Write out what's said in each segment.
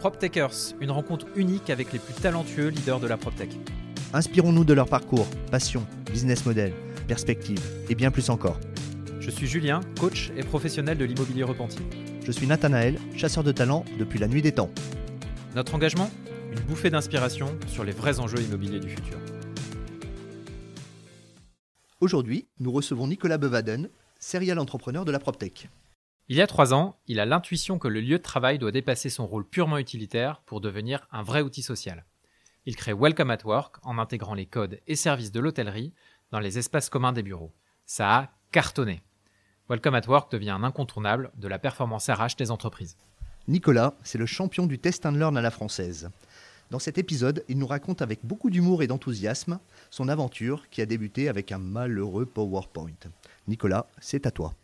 PropTechers, une rencontre unique avec les plus talentueux leaders de la PropTech. Inspirons-nous de leur parcours, passion, business model, perspective et bien plus encore. Je suis Julien, coach et professionnel de l'immobilier repenti. Je suis Nathanaël, chasseur de talent depuis la nuit des temps. Notre engagement Une bouffée d'inspiration sur les vrais enjeux immobiliers du futur. Aujourd'hui, nous recevons Nicolas Bevaden, serial entrepreneur de la PropTech. Il y a trois ans, il a l'intuition que le lieu de travail doit dépasser son rôle purement utilitaire pour devenir un vrai outil social. Il crée Welcome at Work en intégrant les codes et services de l'hôtellerie dans les espaces communs des bureaux. Ça a cartonné. Welcome at Work devient un incontournable de la performance RH des entreprises. Nicolas, c'est le champion du test and learn à la française. Dans cet épisode, il nous raconte avec beaucoup d'humour et d'enthousiasme son aventure qui a débuté avec un malheureux PowerPoint. Nicolas, c'est à toi.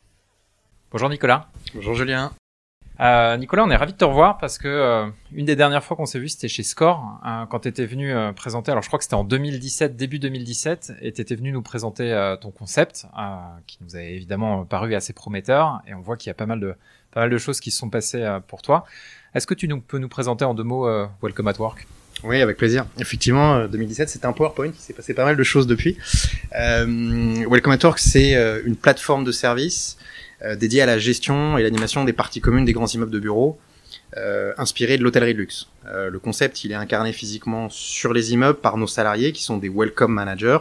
Bonjour Nicolas. Bonjour Julien. Euh, Nicolas, on est ravi de te revoir parce que euh, une des dernières fois qu'on s'est vu, c'était chez Score, hein, quand tu étais venu euh, présenter, alors je crois que c'était en 2017, début 2017, et tu étais venu nous présenter euh, ton concept, qui nous a évidemment paru assez prometteur, et on voit qu'il y a pas mal de, pas mal de choses qui se sont passées pour toi. Est-ce que tu nous, peux nous présenter en deux mots Welcome at Work? Oui, avec plaisir. Effectivement, 2017, c'était un PowerPoint. Il s'est passé pas mal de choses depuis. Welcome at Work, c'est une plateforme de service euh, dédié à la gestion et l'animation des parties communes des grands immeubles de bureaux, euh, inspiré de l'hôtellerie de luxe. Euh, le concept, il est incarné physiquement sur les immeubles par nos salariés qui sont des welcome managers,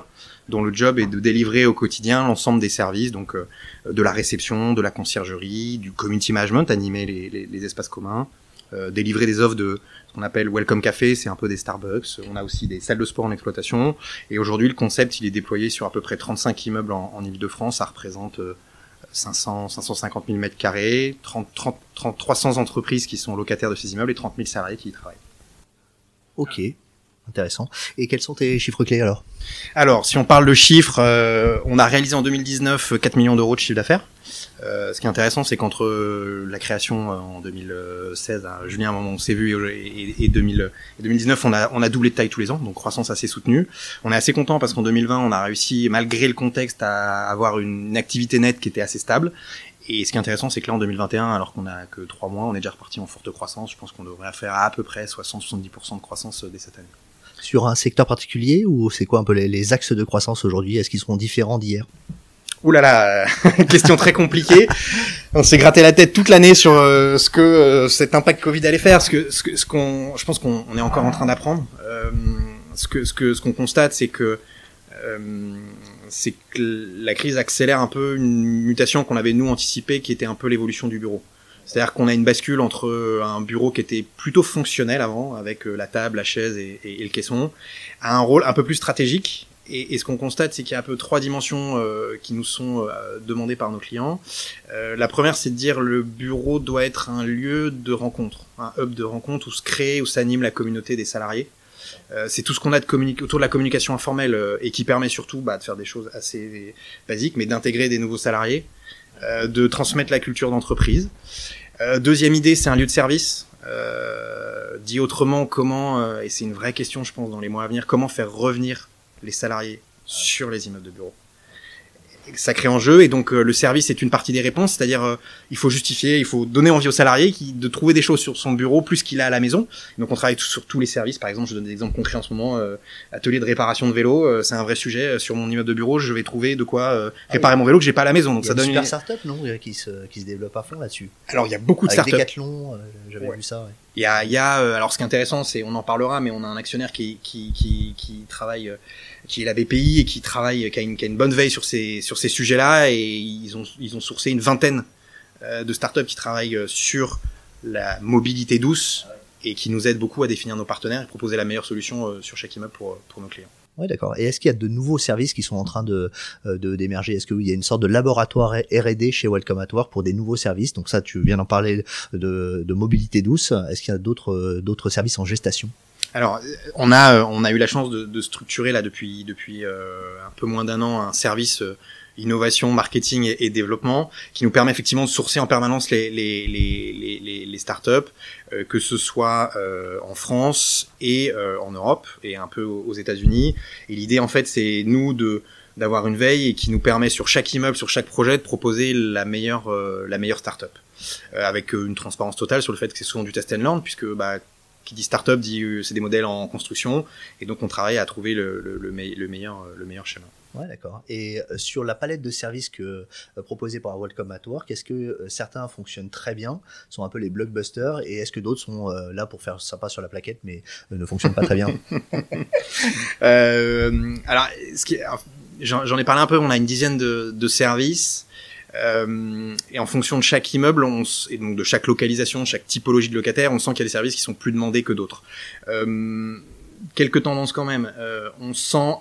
dont le job est de délivrer au quotidien l'ensemble des services, donc de la réception, de la conciergerie, du community management, animer les, les, les espaces communs, euh, délivrer des offres de ce qu'on appelle welcome café, c'est un peu des Starbucks. On a aussi des salles de sport en exploitation. Et aujourd'hui, le concept, il est déployé sur à peu près 35 immeubles en, en Ile-de-France. Ça représente 500, 550 000 mètres carrés, 30, 30, 30, 300 entreprises qui sont locataires de ces immeubles et 30 000 salariés qui y travaillent. Ok, intéressant. Et quels sont tes chiffres clés alors? Alors, si on parle de chiffres, euh, on a réalisé en 2019 4 millions d'euros de chiffre d'affaires. Euh, ce qui est intéressant, c'est qu'entre euh, la création euh, en 2016, à Julien, moment on s'est vu, et, et, 2000, et 2019, on a, on a doublé de taille tous les ans, donc croissance assez soutenue. On est assez content parce qu'en 2020, on a réussi, malgré le contexte, à avoir une activité nette qui était assez stable. Et ce qui est intéressant, c'est que là, en 2021, alors qu'on a que trois mois, on est déjà reparti en forte croissance. Je pense qu'on devrait faire à peu près 60-70% de croissance dès cette année. Sur un secteur particulier ou c'est quoi un peu les, axes de croissance aujourd'hui? Est-ce qu'ils seront différents d'hier? Ouh là là, question très compliquée. On s'est gratté la tête toute l'année sur euh, ce que euh, cet impact Covid allait faire. Ce que, ce ce qu'on, je pense qu'on est encore en train d'apprendre. Euh, ce que, ce que, ce qu'on constate, c'est que c'est que la crise accélère un peu une mutation qu'on avait nous anticipée, qui était un peu l'évolution du bureau. C'est-à-dire qu'on a une bascule entre un bureau qui était plutôt fonctionnel avant, avec la table, la chaise et, le caisson, à un rôle un peu plus stratégique et, ce qu'on constate, c'est qu'il y a un peu trois dimensions euh, qui nous sont euh, demandées par nos clients. Euh, la première, c'est de dire le bureau doit être un lieu de rencontre, un hub de rencontre où se crée, où s'anime la communauté des salariés. Euh, c'est tout ce qu'on a de autour de la communication informelle euh, et qui permet surtout bah, de faire des choses assez basiques, mais d'intégrer des nouveaux salariés, de transmettre la culture d'entreprise. deuxième idée, c'est un lieu de service. dit autrement, comment, et c'est une vraie question, je pense, dans les mois à venir, comment faire revenir les salariés sur les immeubles de bureaux. Ça crée enjeu et donc euh, le service est une partie des réponses, c'est-à-dire euh, il faut justifier, il faut donner envie aux salariés qui, de trouver des choses sur son bureau plus qu'il a à la maison. Donc on travaille sur tous les services, par exemple, je donne des exemples concrets en ce moment, euh, atelier de réparation de vélo, c'est un vrai sujet sur mon immeuble de bureau, je vais trouver de quoi réparer ah oui. mon vélo que j'ai pas à la maison. Donc il y ça a donne une super startup non qui se qui se développe à fond là-dessus. Alors il y a beaucoup de Avec startups. Decathlon, j'avais Ouais. vu ça. Ouais. Il y a, il y a euh, alors ce qui est intéressant, c'est on en parlera, mais on a un actionnaire qui qui qui, qui travaille, euh, qui est la BPI et qui travaille, qui a une, bonne veille sur ces sur ces sujets-là, et ils ont ils ont sourcé une vingtaine euh, de startups qui travaillent euh, sur la mobilité douce et qui nous aident beaucoup à définir nos partenaires et proposer la meilleure solution euh, sur chaque immeuble pour pour nos clients. Ouais, d'accord. Et est-ce qu'il y a de nouveaux services qui sont en train de d'émerger? Est-ce qu'il y a une sorte de laboratoire R&D chez Welcome at Work pour des nouveaux services? Donc ça, tu viens d'en parler de, de mobilité douce. Est-ce qu'il y a d'autres d'autres services en gestation? Alors, euh, on a, euh, on a eu la chance de, de structurer là depuis, depuis euh, un peu moins d'un an un service innovation, marketing et, développement qui nous permet effectivement de sourcer en permanence les, les, les, les, les, startups, euh, que ce soit euh, en France et euh, en Europe et un peu aux États-Unis. Et l'idée en fait, c'est nous de d'avoir une veille et qui nous permet sur chaque immeuble, sur chaque projet, de proposer la meilleure, la meilleure startup, avec une transparence totale sur le fait que c'est souvent du test and learn, puisque bah, qui dit startup dit euh, c'est des modèles en construction, et donc on travaille à trouver le, le, le, le meilleur, le meilleur schéma. Ouais, d'accord. Et euh, sur la palette de services que euh, proposée par Welcome at Work, est-ce que euh, certains fonctionnent très bien, sont un peu les blockbusters, et est-ce que d'autres sont là pour faire sympa sur la plaquette, mais ne fonctionnent pas très bien? Alors, j'en ai parlé un peu. On a une dizaine de, de services. Euh, et en fonction de chaque immeuble, et donc de chaque localisation, chaque typologie de locataire, on sent qu'il y a des services qui sont plus demandés que d'autres. Euh, quelques tendances quand même. Euh, on sent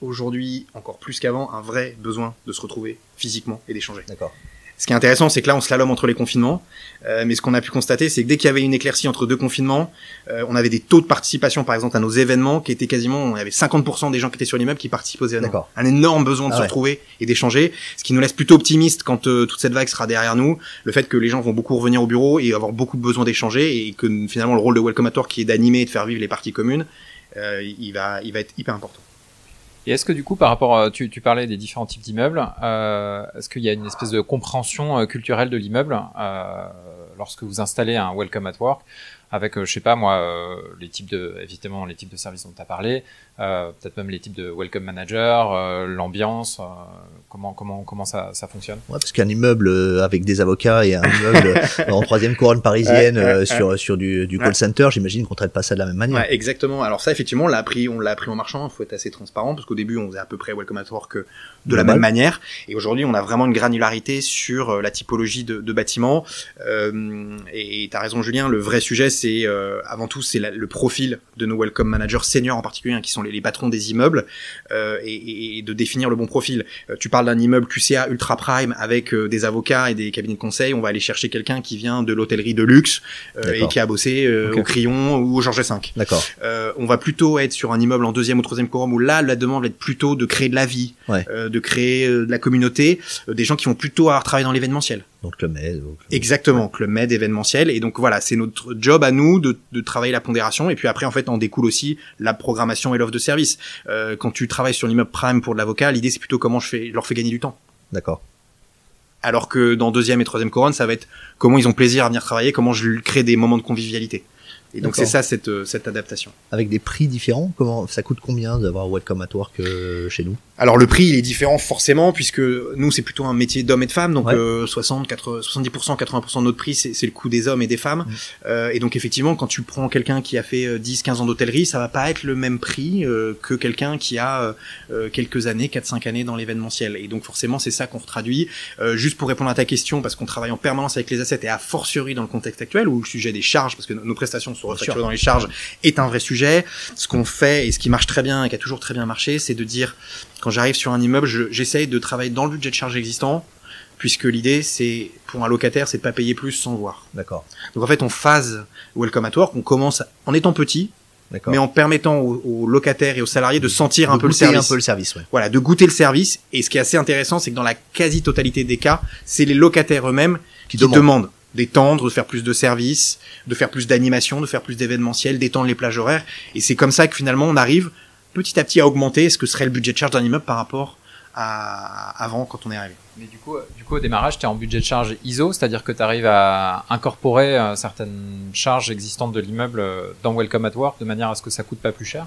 aujourd'hui, encore plus qu'avant, un vrai besoin de se retrouver physiquement et d'échanger. D'accord. Ce qui est intéressant, c'est que là, on slalom entre les confinements. Euh, mais ce qu'on a pu constater, c'est que dès qu'il y avait une éclaircie entre deux confinements, euh, on avait des taux de participation, par exemple, à nos événements, qui étaient quasiment, on avait 50% des gens qui étaient sur l'immeuble qui participent aux événements. Un énorme besoin de ah se retrouver et d'échanger, ce qui nous laisse plutôt optimiste quand euh, toute cette vague sera derrière nous. Le fait que les gens vont beaucoup revenir au bureau et avoir beaucoup de besoin d'échanger et que finalement le rôle de Welcome qui est d'animer et de faire vivre les parties communes, euh, il va, il va être hyper important. Et est-ce que du coup, par rapport, tu parlais des différents types d'immeubles, euh, est-ce qu'il y a une espèce de compréhension euh, culturelle de l'immeuble euh, lorsque vous installez un Welcome at Work avec, euh, je sais pas moi, euh, les types de, évidemment, les types de services dont tu as parlé, euh, peut-être même les types de welcome manager, l'ambiance, comment comment comment ça, ça fonctionne Ouais, parce qu'un immeuble avec des avocats et un immeuble en troisième couronne parisienne sur sur du, du call center, j'imagine qu'on traite pas ça de la même manière. Ouais, exactement. Alors ça, effectivement, on l'a appris, on l'a appris en marchant. Il faut être assez transparent parce qu'au début, on faisait à peu près welcome at work de la même manière, et aujourd'hui, on a vraiment une granularité sur la typologie de, de bâtiments. Euh, et tu as raison, Julien. Le vrai sujet, c'est euh, avant tout c'est le profil de nos welcome managers seniors en particulier, hein, qui sont les, patrons des immeubles, euh, et, et, de définir le bon profil. Euh, tu parles d'un immeuble QCA ultra prime avec des avocats et des cabinets de conseil, on va aller chercher quelqu'un qui vient de l'hôtellerie de luxe et qui a bossé au Crillon ou au Georges V. D'accord. on va plutôt être sur un immeuble en deuxième ou troisième quorum où là la demande va être plutôt de créer de la vie, de créer de la communauté, des gens qui vont plutôt avoir travaillé dans l'événementiel. Donc le Med. Exactement, le Med événementiel. Et donc voilà, c'est notre job à nous de, de, travailler la pondération. Et puis après, en fait, en découle aussi la programmation et l'offre de service. Euh, quand tu travailles sur l'immeuble prime pour de l'avocat, l'idée c'est plutôt comment je, fais, je leur fais gagner du temps. D'accord. Alors que dans deuxième et troisième couronne, ça va être comment ils ont plaisir à venir travailler, comment je crée des moments de convivialité. Et donc c'est ça cette, euh, cette adaptation. Avec des prix différents, comment ça coûte combien d'avoir Welcome at Work euh, chez nous? Alors le prix il est différent forcément puisque nous c'est plutôt un métier d'hommes et de femmes. Donc 60 80, 70% 80% de notre prix c'est le coût des hommes et des femmes. Mm. euh, et donc effectivement quand tu prends quelqu'un qui a fait 10 15 ans d'hôtellerie ça va pas être le même prix que quelqu'un qui a quelques années 4 5 années dans l'événementiel. Et donc forcément c'est ça qu'on retraduit juste pour répondre à ta question parce qu'on travaille en permanence avec les assets et a fortiori dans le contexte actuel où le sujet des charges parce que nos prestations sur dans les charges est un vrai sujet. Ce qu'on fait et ce qui marche très bien et qui a toujours très bien marché, c'est de dire quand j'arrive sur un immeuble, j'essaye de travailler dans le budget de charge existant puisque l'idée c'est pour un locataire c'est de pas payer plus sans voir. D'accord. Donc en fait on phase welcome at work, on commence en étant petit, mais en permettant aux, locataires et aux salariés de sentir un peu le service. un peu le service, ouais. Voilà, de goûter le service. Et ce qui est assez intéressant, c'est que dans la quasi-totalité des cas, c'est les locataires eux-mêmes qui, demandent d'étendre, de faire plus de services, de faire plus d'animation, de faire plus d'événementiels, d'étendre les plages horaires. Et c'est comme ça que finalement on arrive petit à petit à augmenter ce que serait le budget de charge d'un immeuble par rapport à avant quand on est arrivé. Mais du coup, du coup au démarrage, tu es en budget de charge ISO, c'est-à-dire que tu arrives à incorporer euh, certaines charges existantes de l'immeuble euh, dans Welcome at Work de manière à ce que ça coûte pas plus cher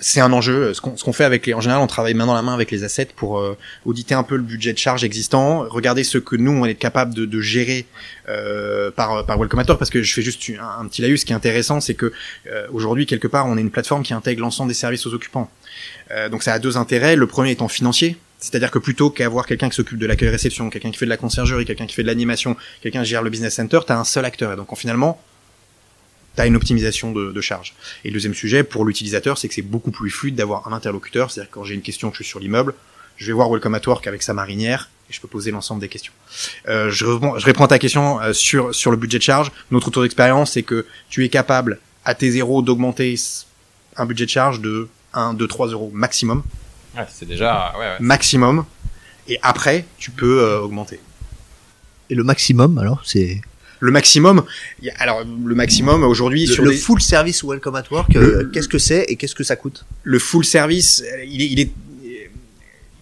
c'est un enjeu. Ce qu'on fait avec les, en général, on travaille main dans la main avec les assets pour euh, auditer un peu le budget de charge existant, regarder ce que nous on est capable de, de gérer euh, par par Welcomator, parce que je fais juste un, petit laïus. Qui est intéressant, c'est que euh, aujourd'hui quelque part, on est une plateforme qui intègre l'ensemble des services aux occupants. Euh, donc ça a deux intérêts. Le premier étant financier, c'est-à-dire que plutôt qu'avoir quelqu'un qui s'occupe de l'accueil réception, quelqu'un qui fait de la conciergerie, quelqu'un qui fait de l'animation, quelqu'un qui gère le business center, tu as un seul acteur. Et donc finalement, tu as une optimisation de, de, charge. Et le deuxième sujet, pour l'utilisateur, c'est que c'est beaucoup plus fluide d'avoir un interlocuteur. C'est-à-dire quand j'ai une question que je suis sur l'immeuble, je vais voir Welcome at Work avec sa marinière et je peux poser l'ensemble des questions. Euh, je, réponds, je réponds à ta question euh, sur, sur le budget de charge. Notre retour d'expérience, c'est que tu es capable, à tes zéros, d'augmenter un budget de charge de 1, 2, 3 euros maximum. Ouais, c'est déjà... Ouais, ouais. Maximum. Et après, tu peux euh, augmenter. Et le maximum, alors, c'est le maximum. Alors le maximum aujourd'hui sur le full service Welcome at Work, euh, qu'est-ce que c'est et qu'est-ce que ça coûte? Le full service, il est, il est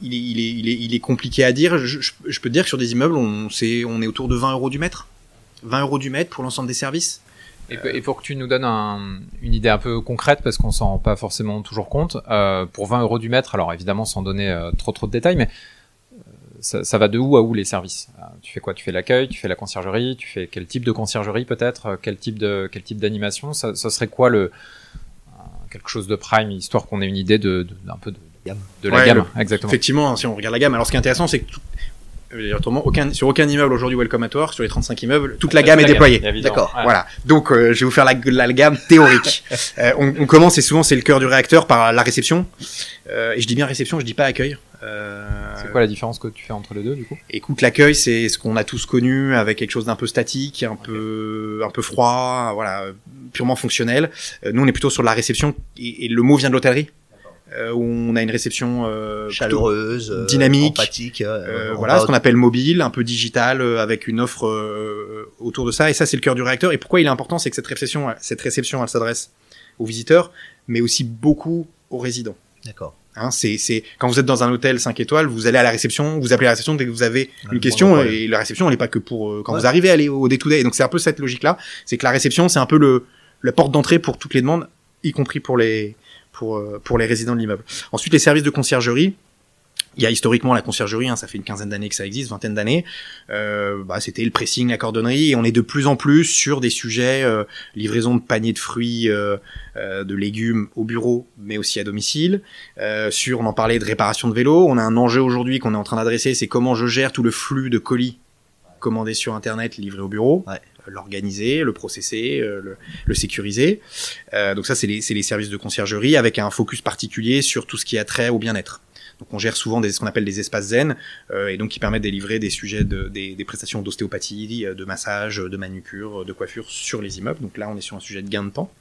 il est, il est, il est, il est compliqué à dire. Je, je, peux te dire que sur des immeubles, on, est, on est autour de 20 euros du mètre. 20 euros du mètre pour l'ensemble des services. Et, et, pour que tu nous donnes un, une idée un peu concrète, parce qu'on s'en rend pas forcément toujours compte, euh, pour 20 euros du mètre, alors évidemment sans donner euh, trop trop de détails, mais euh, ça, ça, va de où à où les services? Euh, Tu fais quoi? Tu fais l'accueil, tu fais la conciergerie, tu fais quel type de conciergerie peut-être? Quel type de quel type d'animation? Ça, ça, serait quoi le quelque chose de prime, histoire qu'on ait une idée de, de d'un peu de, de la Ouais, gamme, le- exactement. Effectivement, si on regarde la gamme. Alors, ce qui est intéressant, c'est que tout- euh, autrement, aucun, sur aucun immeuble aujourd'hui Welcome at Work, sur les 35 immeubles, toute la gamme est déployée. D'accord, Ouais. Voilà. Donc, euh, je vais vous faire la, la, la gamme théorique. Euh, on, on commence et souvent c'est le cœur du réacteur par la réception. Euh, et je dis bien réception, je dis pas accueil. Euh, C'est quoi la différence que tu fais entre les deux du coup? Écoute, l'accueil, c'est ce qu'on a tous connu avec quelque chose d'un peu statique, un peu, un peu froid, voilà, purement fonctionnel. Euh, nous, on est plutôt sur la réception et, et le mot vient de l'hôtellerie, euh, où on a une réception euh, Chaleureuse, euh, dynamique, empathique. euh, voilà, ce qu'on appelle mobile, un peu digital, euh, avec une offre euh, autour de ça. Et ça, c'est le cœur du réacteur. Et pourquoi il est important, c'est que cette réception, cette réception, elle s'adresse aux visiteurs, mais aussi beaucoup aux résidents. D'accord. Hein, c'est, c'est quand vous êtes dans un hôtel 5 étoiles, vous allez à la réception, vous appelez la réception dès que vous avez le une question et la réception elle n'est pas que pour euh, quand Ouais. vous arrivez à aller au day to day. Donc c'est un peu cette logique là, c'est que la réception c'est un peu le la porte d'entrée pour toutes les demandes, y compris pour les pour euh, pour les résidents de l'immeuble. Ensuite les services de conciergerie. Il y a historiquement la conciergerie, hein, ça fait une quinzaine d'années que ça existe, vingtaine d'années. Euh, bah, c'était le pressing, la cordonnerie, et on est de plus en plus sur des sujets euh, livraison de paniers de fruits, euh, euh, de légumes au bureau, mais aussi à domicile. Euh, sur, on en parlait de réparation de vélo. On a un enjeu aujourd'hui qu'on est en train d'adresser, c'est comment je gère tout le flux de colis commandés sur Internet, livrés au bureau. Ouais. Euh, L'organiser, le processer, euh, le, le sécuriser. Euh, donc ça, c'est les, c'est les services de conciergerie avec un focus particulier sur tout ce qui a trait au bien-être. Donc on gère souvent des, ce qu'on appelle des espaces zen, euh, et donc qui permettent de délivrer des sujets de, des, prestations d'ostéopathie, euh, de massage, de manucure, de coiffure sur les immeubles. Donc là, on est sur un sujet de gain de temps.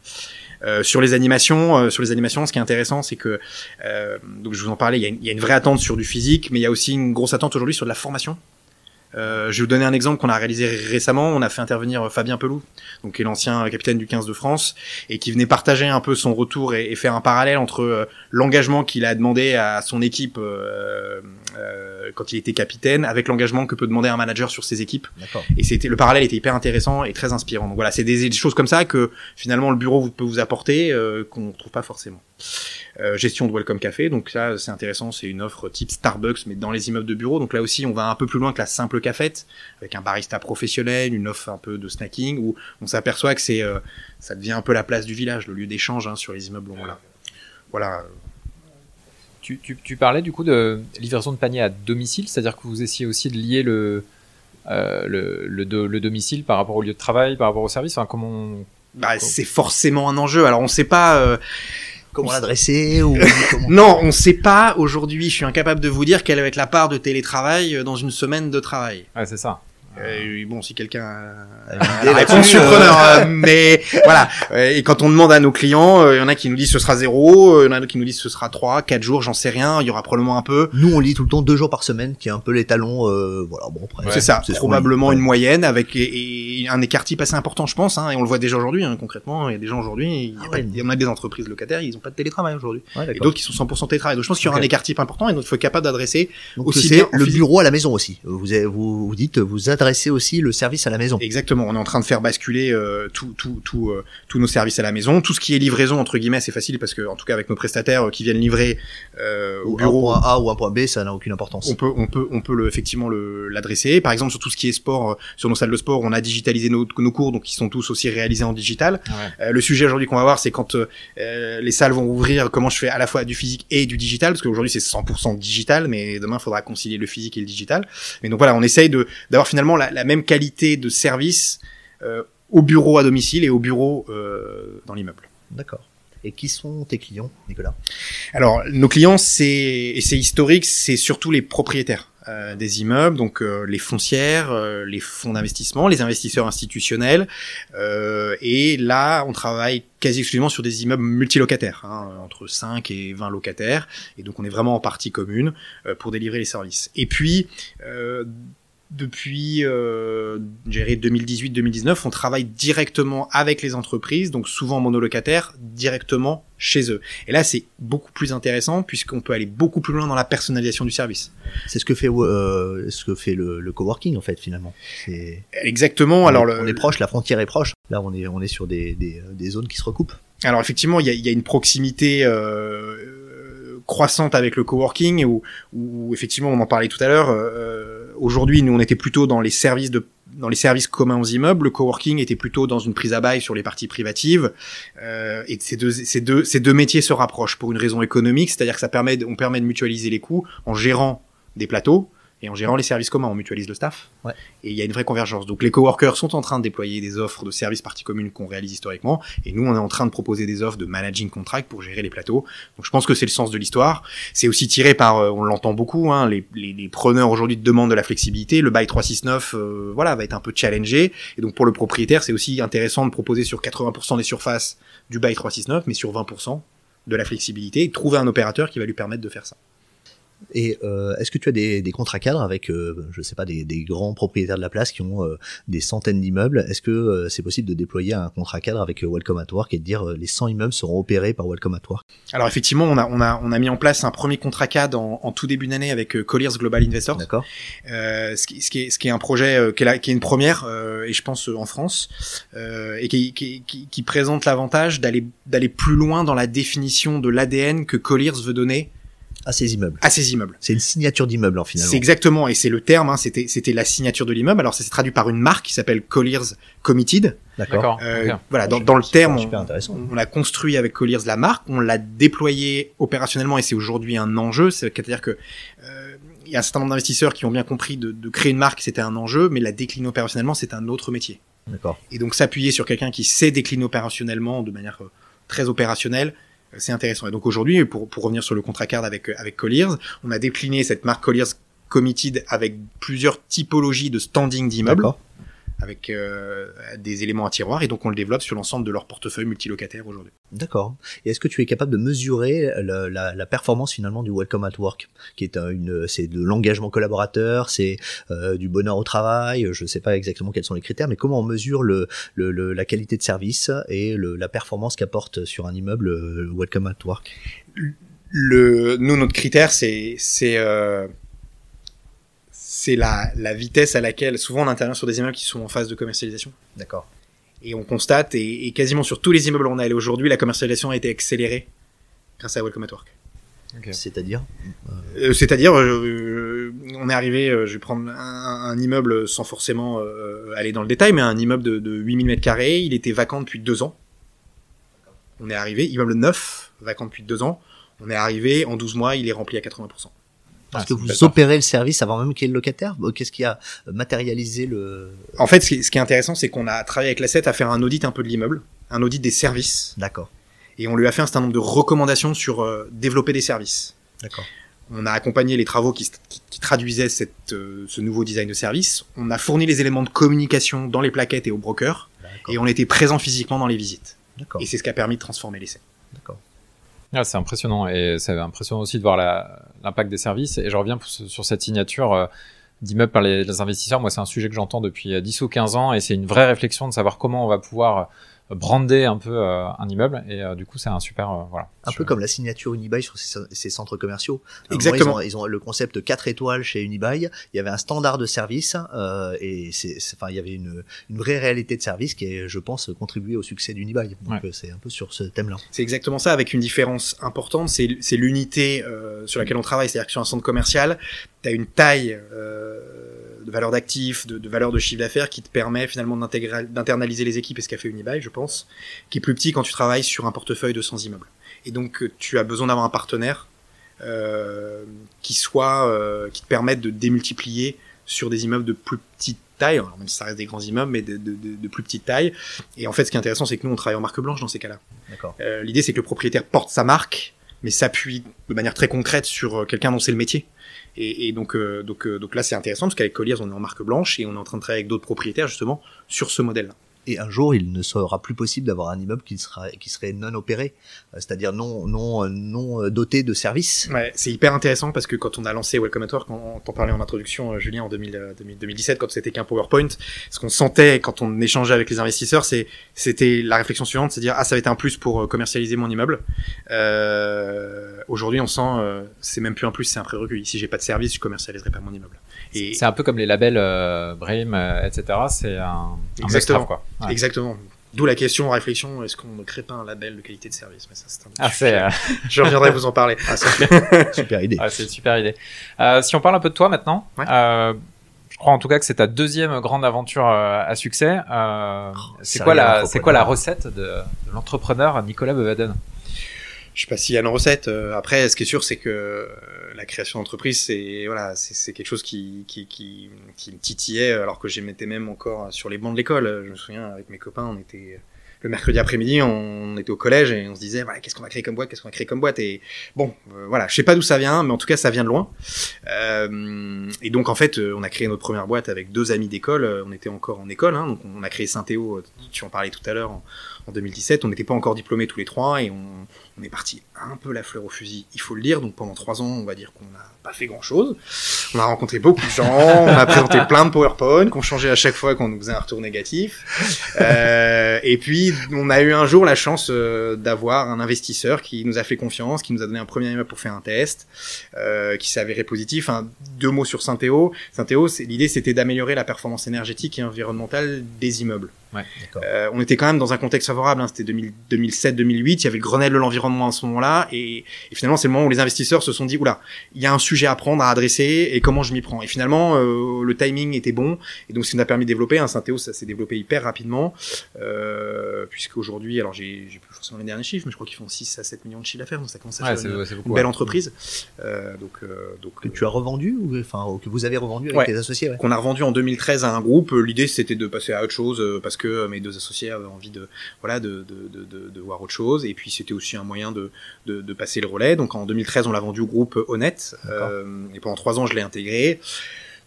Euh, sur les animations, sur les animations, ce qui est intéressant, c'est que donc je vous en parlais, il y, a une, il y a une vraie attente sur du physique, mais il y a aussi une grosse attente aujourd'hui sur de la formation. Euh, je vais vous donner un exemple qu'on a réalisé récemment. On a fait intervenir Fabien Peloux, donc qui est l'ancien capitaine du 15 de France, et qui venait partager un peu son retour et, et faire un parallèle entre euh, l'engagement qu'il a demandé à son équipe euh, euh, quand il était capitaine, avec l'engagement que peut demander un manager sur ses équipes. Et c'était le parallèle était hyper intéressant et très inspirant. Donc voilà, c'est des, des choses comme ça que finalement le bureau vous- peut vous apporter euh, qu'on ne trouve pas forcément. Euh, gestion de Welcome Café, donc ça c'est intéressant, c'est une offre type Starbucks mais dans les immeubles de bureau. Donc là aussi on va un peu plus loin que la simple cafette avec un barista professionnel, une offre un peu de snacking où on s'aperçoit que c'est euh, ça devient un peu la place du village, le lieu d'échange hein, sur les immeubles. Voilà. Voilà. Tu, tu, tu parlais du coup de livraison de panier à domicile, c'est-à-dire que vous essayez aussi de lier le, euh, le, le, do- le domicile par rapport au lieu de travail, par rapport au service. Enfin, comment on- Bah, c'est forcément un enjeu. Alors on sait pas. Comment l'adresser ou comment... Non, on sait pas aujourd'hui. Je suis incapable de vous dire quelle va être la part de télétravail euh, dans une semaine de travail. Ouais, c'est ça. Euh, bon, si quelqu'un a une la idée là-dessus, euh, mais voilà. Euh, Et quand on demande à nos clients, euh, il y en a qui nous disent ce sera zéro, il y en a qui nous disent ce sera trois, quatre jours, j'en sais rien. Il y aura probablement un peu. Nous, on lit tout le temps deux jours par semaine, qui est un peu l'étalon. Euh, voilà, bon, après, c'est ça, ce qu'on probablement lit. une moyenne avec et, et un écart type assez important, je pense. Hein, et on le voit déjà aujourd'hui, hein, concrètement. Il y a des gens aujourd'hui, il y a Ah ouais. en a des entreprises locataires, ils ont pas de télétravail aujourd'hui. Ouais, Et d'autres qui sont 100% télétravail. Donc je pense qu'il y aura un écart type important et donc il faut être capable d'adresser aussi c'est bien en le physique- bureau à la maison aussi. Vous, vous, vous dites, vous adressez aussi le service à la maison. Exactement, on est en train de faire basculer euh, tout, tout, tout, euh, tous nos services à la maison. Tout ce qui est livraison, entre guillemets, c'est facile parce que, en tout cas, avec nos prestataires euh, qui viennent livrer euh, au bureau, un point A ou un point B, ça n'a aucune importance. on peut, on peut, on peut le, effectivement le, l'adresser. Par exemple, sur tout ce qui est sport, sur nos salles de sport, on a digitalisé nos, nos cours, donc ils sont tous aussi réalisés en digital. Ouais. Euh, le sujet aujourd'hui qu'on va voir, c'est quand les salles vont ouvrir, comment je fais à la fois du physique et du digital, parce qu'aujourd'hui c'est 100% digital, mais demain il faudra concilier le physique et le digital. Mais donc voilà, on essaye de d'avoir finalement la, la même qualité de service euh, au bureau à domicile et au bureau euh, dans l'immeuble. D'accord. Et qui sont tes clients, Nicolas? Alors, nos clients, c'est et c'est historique, c'est surtout les propriétaires euh, des immeubles, donc euh, les foncières, euh, les fonds d'investissement, les investisseurs institutionnels. et là, on travaille quasi exclusivement sur des immeubles multilocataires, hein, entre 5 et 20 locataires. Et donc, on est vraiment en partie commune pour délivrer les services. Et puis, depuis euh, 2018-2019, on travaille directement avec les entreprises, donc souvent monolocataires, directement chez eux. Et là, c'est beaucoup plus intéressant puisqu'on peut aller beaucoup plus loin dans la personnalisation du service. C'est ce que fait euh, ce que fait le, le coworking en fait finalement. Exactement. On alors est, on est proche, la frontière est proche. Là, on est on est sur des, des, des zones qui se recoupent. Alors effectivement, il y a, y a, une proximité. Euh, croissante avec le coworking où, où effectivement on en parlait tout à l'heure euh, aujourd'hui nous on était plutôt dans les services de dans les services communs aux immeubles, le coworking était plutôt dans une prise à bail sur les parties privatives. Euh, et ces deux, ces deux, ces deux métiers se rapprochent pour une raison économique, c'est-à-dire que ça permet, on permet de mutualiser les coûts en gérant des plateaux et en gérant les services communs, on mutualise le staff. Ouais. Et il y a une vraie convergence. Donc les coworkers sont en train de déployer des offres de services parties communes qu'on réalise historiquement. Et nous, on est en train de proposer des offres de managing contract pour gérer les plateaux. Donc je pense que c'est le sens de l'histoire. C'est aussi tiré par, euh, on l'entend beaucoup, hein, les, les, les, preneurs aujourd'hui demandent de la flexibilité. Le bail 369, euh, voilà, va être un peu challengé. Et donc pour le propriétaire, c'est aussi intéressant de proposer sur 80% des surfaces du bail 369, mais sur 20% de la flexibilité et trouver un opérateur qui va lui permettre de faire ça. Et euh, est-ce que tu as des, des contrats cadres avec, euh, je sais pas, des, des, grands propriétaires de la place qui ont euh, des centaines d'immeubles? Est-ce que euh, c'est possible de déployer un contrat cadre avec euh, Welcome at Work et de dire les 100 immeubles seront opérés par Welcome at Work? Alors effectivement, on a, on, a, on a mis en place un premier contrat cadre en, en tout début d'année avec Colliers Global Investors. D'accord. ce, qui, ce, qui est, ce qui est un projet qui est, là, qui est une première, et je pense en France, et qui, qui, qui, qui présente l'avantage d'aller d'aller plus loin dans la définition de l'ADN que Colliers veut donner à ces immeubles. À ces immeubles. C'est une signature d'immeuble, en finalement. C'est exactement, et c'est le terme, hein, c'était, c'était la signature de l'immeuble. Alors, ça s'est traduit par une marque qui s'appelle Colliers Committed. D'accord. Euh. Voilà, dans, dans le terme, on, on, a construit avec Colliers la marque, on l'a déployé opérationnellement, et c'est aujourd'hui un enjeu. C'est-à-dire que euh, il y a un certain nombre d'investisseurs qui ont bien compris de, de créer une marque, c'était un enjeu, mais la décliner opérationnellement, c'est un autre métier. D'accord. Et donc, s'appuyer sur quelqu'un qui sait décliner opérationnellement de manière euh, très opérationnelle, c'est intéressant. Et donc aujourd'hui, pour, pour revenir sur le contrat card avec, avec Colliers, on a décliné cette marque Colliers Committed avec plusieurs typologies de standing d'immeubles, avec euh, des éléments à tiroir, et donc on le développe sur l'ensemble de leur portefeuille multilocataire aujourd'hui. D'accord. Et est-ce que tu es capable de mesurer la, la, la, performance finalement du Welcome at Work, qui est une, c'est de l'engagement collaborateur, c'est euh, du bonheur au travail. Je ne sais pas exactement quels sont les critères, mais comment on mesure le, le, le la qualité de service et le, la performance qu'apporte sur un immeuble le Welcome at Work? Le, nous, notre critère, c'est, c'est euh, c'est la, la vitesse à laquelle souvent on intervient sur des immeubles qui sont en phase de commercialisation. D'accord. Et on constate, et, et, quasiment sur tous les immeubles où on est allé aujourd'hui, la commercialisation a été accélérée grâce à Welcome at Work. Okay. C'est-à-dire euh, C'est-à-dire, euh, on est arrivé, euh, je vais prendre un, un immeuble sans forcément euh, aller dans le détail, mais un immeuble de, de 8000 mètres carrés, il était vacant depuis deux ans. On est arrivé, immeuble neuf, vacant depuis deux ans. On est arrivé, en 12 mois, il est rempli à 80%. Parce ah, que vous opérez le service avant même qu'il y ait le locataire Qu'est-ce qui a matérialisé le... En fait, ce qui, ce qui est intéressant, c'est qu'on a travaillé avec l'asset à faire un audit un peu de l'immeuble, un audit des services. D'accord. Et on lui a fait un certain nombre de recommandations sur euh, développer des services. D'accord. On a accompagné les travaux qui, qui, qui traduisaient cette, euh, ce nouveau design de service. On a fourni les éléments de communication dans les plaquettes et aux brokers. Et on était présent physiquement dans les visites. D'accord. Et c'est ce qui a permis de transformer l'essai. Ah, c'est impressionnant et c'est impressionnant aussi de voir l'impact des services. Et je reviens sur cette signature euh, d'immeubles par les, les, investisseurs. Moi, c'est un sujet que j'entends depuis 10 ou 15 ans et c'est une vraie réflexion de savoir comment on va pouvoir brander un peu euh, un immeuble. Et euh, du coup c'est un super euh, voilà. Un peu comme la signature Unibail sur ces, ces centres commerciaux. Exactement moment, ils, ont, ils, ont, le concept 4 étoiles chez Unibail. Il y avait un standard de service euh, et c'est enfin il y avait une, une vraie réalité de service qui est je pense contribué au succès d'Unibail. Donc ouais. c'est un peu sur ce thème là c'est exactement ça avec une différence importante. C'est c'est l'unité euh, sur laquelle on travaille. C'est-à-dire que sur un centre commercial tu as une taille euh, de valeur d'actifs, de, de, valeur de chiffre d'affaires qui te permet finalement d'internaliser les équipes et ce qu'a fait Unibail, je pense, qui est plus petit quand tu travailles sur un portefeuille de 100 immeubles. Et donc tu as besoin d'avoir un partenaire euh, qui soit, euh, qui te permette de démultiplier sur des immeubles de plus petite taille, alors même si ça reste des grands immeubles, mais de, de, de, de plus petite taille. Et en fait, ce qui est intéressant, c'est que nous, on travaille en marque blanche dans ces cas-là. Euh, L'idée, c'est que le propriétaire porte sa marque, mais s'appuie de manière très concrète sur quelqu'un dont c'est le métier. Et, donc, euh, donc, euh, donc là, c'est intéressant parce qu'avec Colliers, on est en marque blanche et on est en train de travailler avec d'autres propriétaires justement sur ce modèle-là. Et un jour il ne sera plus possible d'avoir un immeuble qui sera qui serait non opéré, euh, c'est-à-dire non non non euh, doté de services. Ouais, c'est hyper intéressant parce que quand on a lancé Welcome at Work, quand on parlait en introduction, euh, Julien, en 2000, 2017, quand c'était qu'un PowerPoint, ce qu'on sentait quand on échangeait avec les investisseurs, c'est c'était la réflexion suivante, c'est dire ah ça va être un plus pour commercialiser mon immeuble. Euh, Aujourd'hui, on sent c'est même plus un plus, c'est un prérequis. Si j'ai pas de service, je commercialiserai pas mon immeuble. Et c'est un peu comme les labels euh, Brame, etc. C'est un, un Exactement. quoi. Exactement. D'où la question, réflexion, est-ce qu'on ne crée pas un label de qualité de service? Mais ça, c'est un ah, c'est, euh, Je reviendrai vous en parler. Ah, super. super idée. Ah, c'est une super idée. Euh, si on parle un peu de toi maintenant, euh, je crois en tout cas que c'est ta deuxième grande aventure à succès. Euh, oh, c'est quoi la, c'est quoi la recette de, de l'entrepreneur Nicolas Bevaden? Je sais pas s'il y a une recette. Après, ce qui est sûr, c'est que la création d'entreprise, c'est voilà, c'est quelque chose qui, qui, qui, qui, me titillait alors que j'émettais même encore sur les bancs de l'école. Je me souviens avec mes copains, on était le mercredi après-midi, on était au collège et on se disait voilà, qu'est-ce qu'on va créer comme boîte, qu'est-ce qu'on va créer comme boîte? Et bon, euh, voilà, je sais pas d'où ça vient, mais en tout cas ça vient de loin. Euh, et donc en fait, on a créé notre première boîte avec deux amis d'école. On était encore en école, hein, donc on a créé Saint-Théo. Tu en parlais tout à l'heure en 2017. On n'était pas encore diplômés tous les trois et on, est parti un peu la fleur au fusil, il faut le dire. Donc pendant trois ans, on va dire qu'on n'a pas fait grand chose. On a rencontré beaucoup de gens, on a présenté plein de PowerPoint qu'on changeait à chaque fois qu'on nous faisait un retour négatif. Euh, et puis on a eu un jour la chance euh, d'avoir un investisseur qui nous a fait confiance, qui nous a donné un premier immeuble pour faire un test, euh, qui s'est avéré positif. Hein, deux mots sur Saint-Théo. Saint-Théo, l'idée c'était d'améliorer la performance énergétique et environnementale des immeubles. Ouais, euh, on était quand même dans un contexte favorable, hein, c'était 2007-2008, il y avait le Grenelle de l'environnement à ce moment-là, et, et finalement c'est le moment où les investisseurs se sont dit, oula, il y a un sujet à prendre, à adresser, et comment je m'y prends. Et finalement, euh, le timing était bon, et donc ce qui nous a permis de développer, un hein, Saint-Théo, ça s'est développé hyper rapidement, euh, puisqu'aujourd'hui, alors j'ai plus forcément les derniers chiffres, mais je crois qu'ils font 6 à 7 millions de chiffres d'affaires, donc ça commence à faire une, belle entreprise. Euh, donc, euh, donc, que tu as revendu, ou enfin, que vous avez revendu avec tes associés Qu'on a revendu en 2013 à un groupe, l'idée c'était de passer à autre chose, parce que mes deux associés avaient envie de voilà de, de, de, de voir autre chose. Et puis c'était aussi un moyen de, de, passer le relais. Donc en 2013 on l'a vendu au groupe Honnête. Euh, et pendant trois ans je l'ai intégré.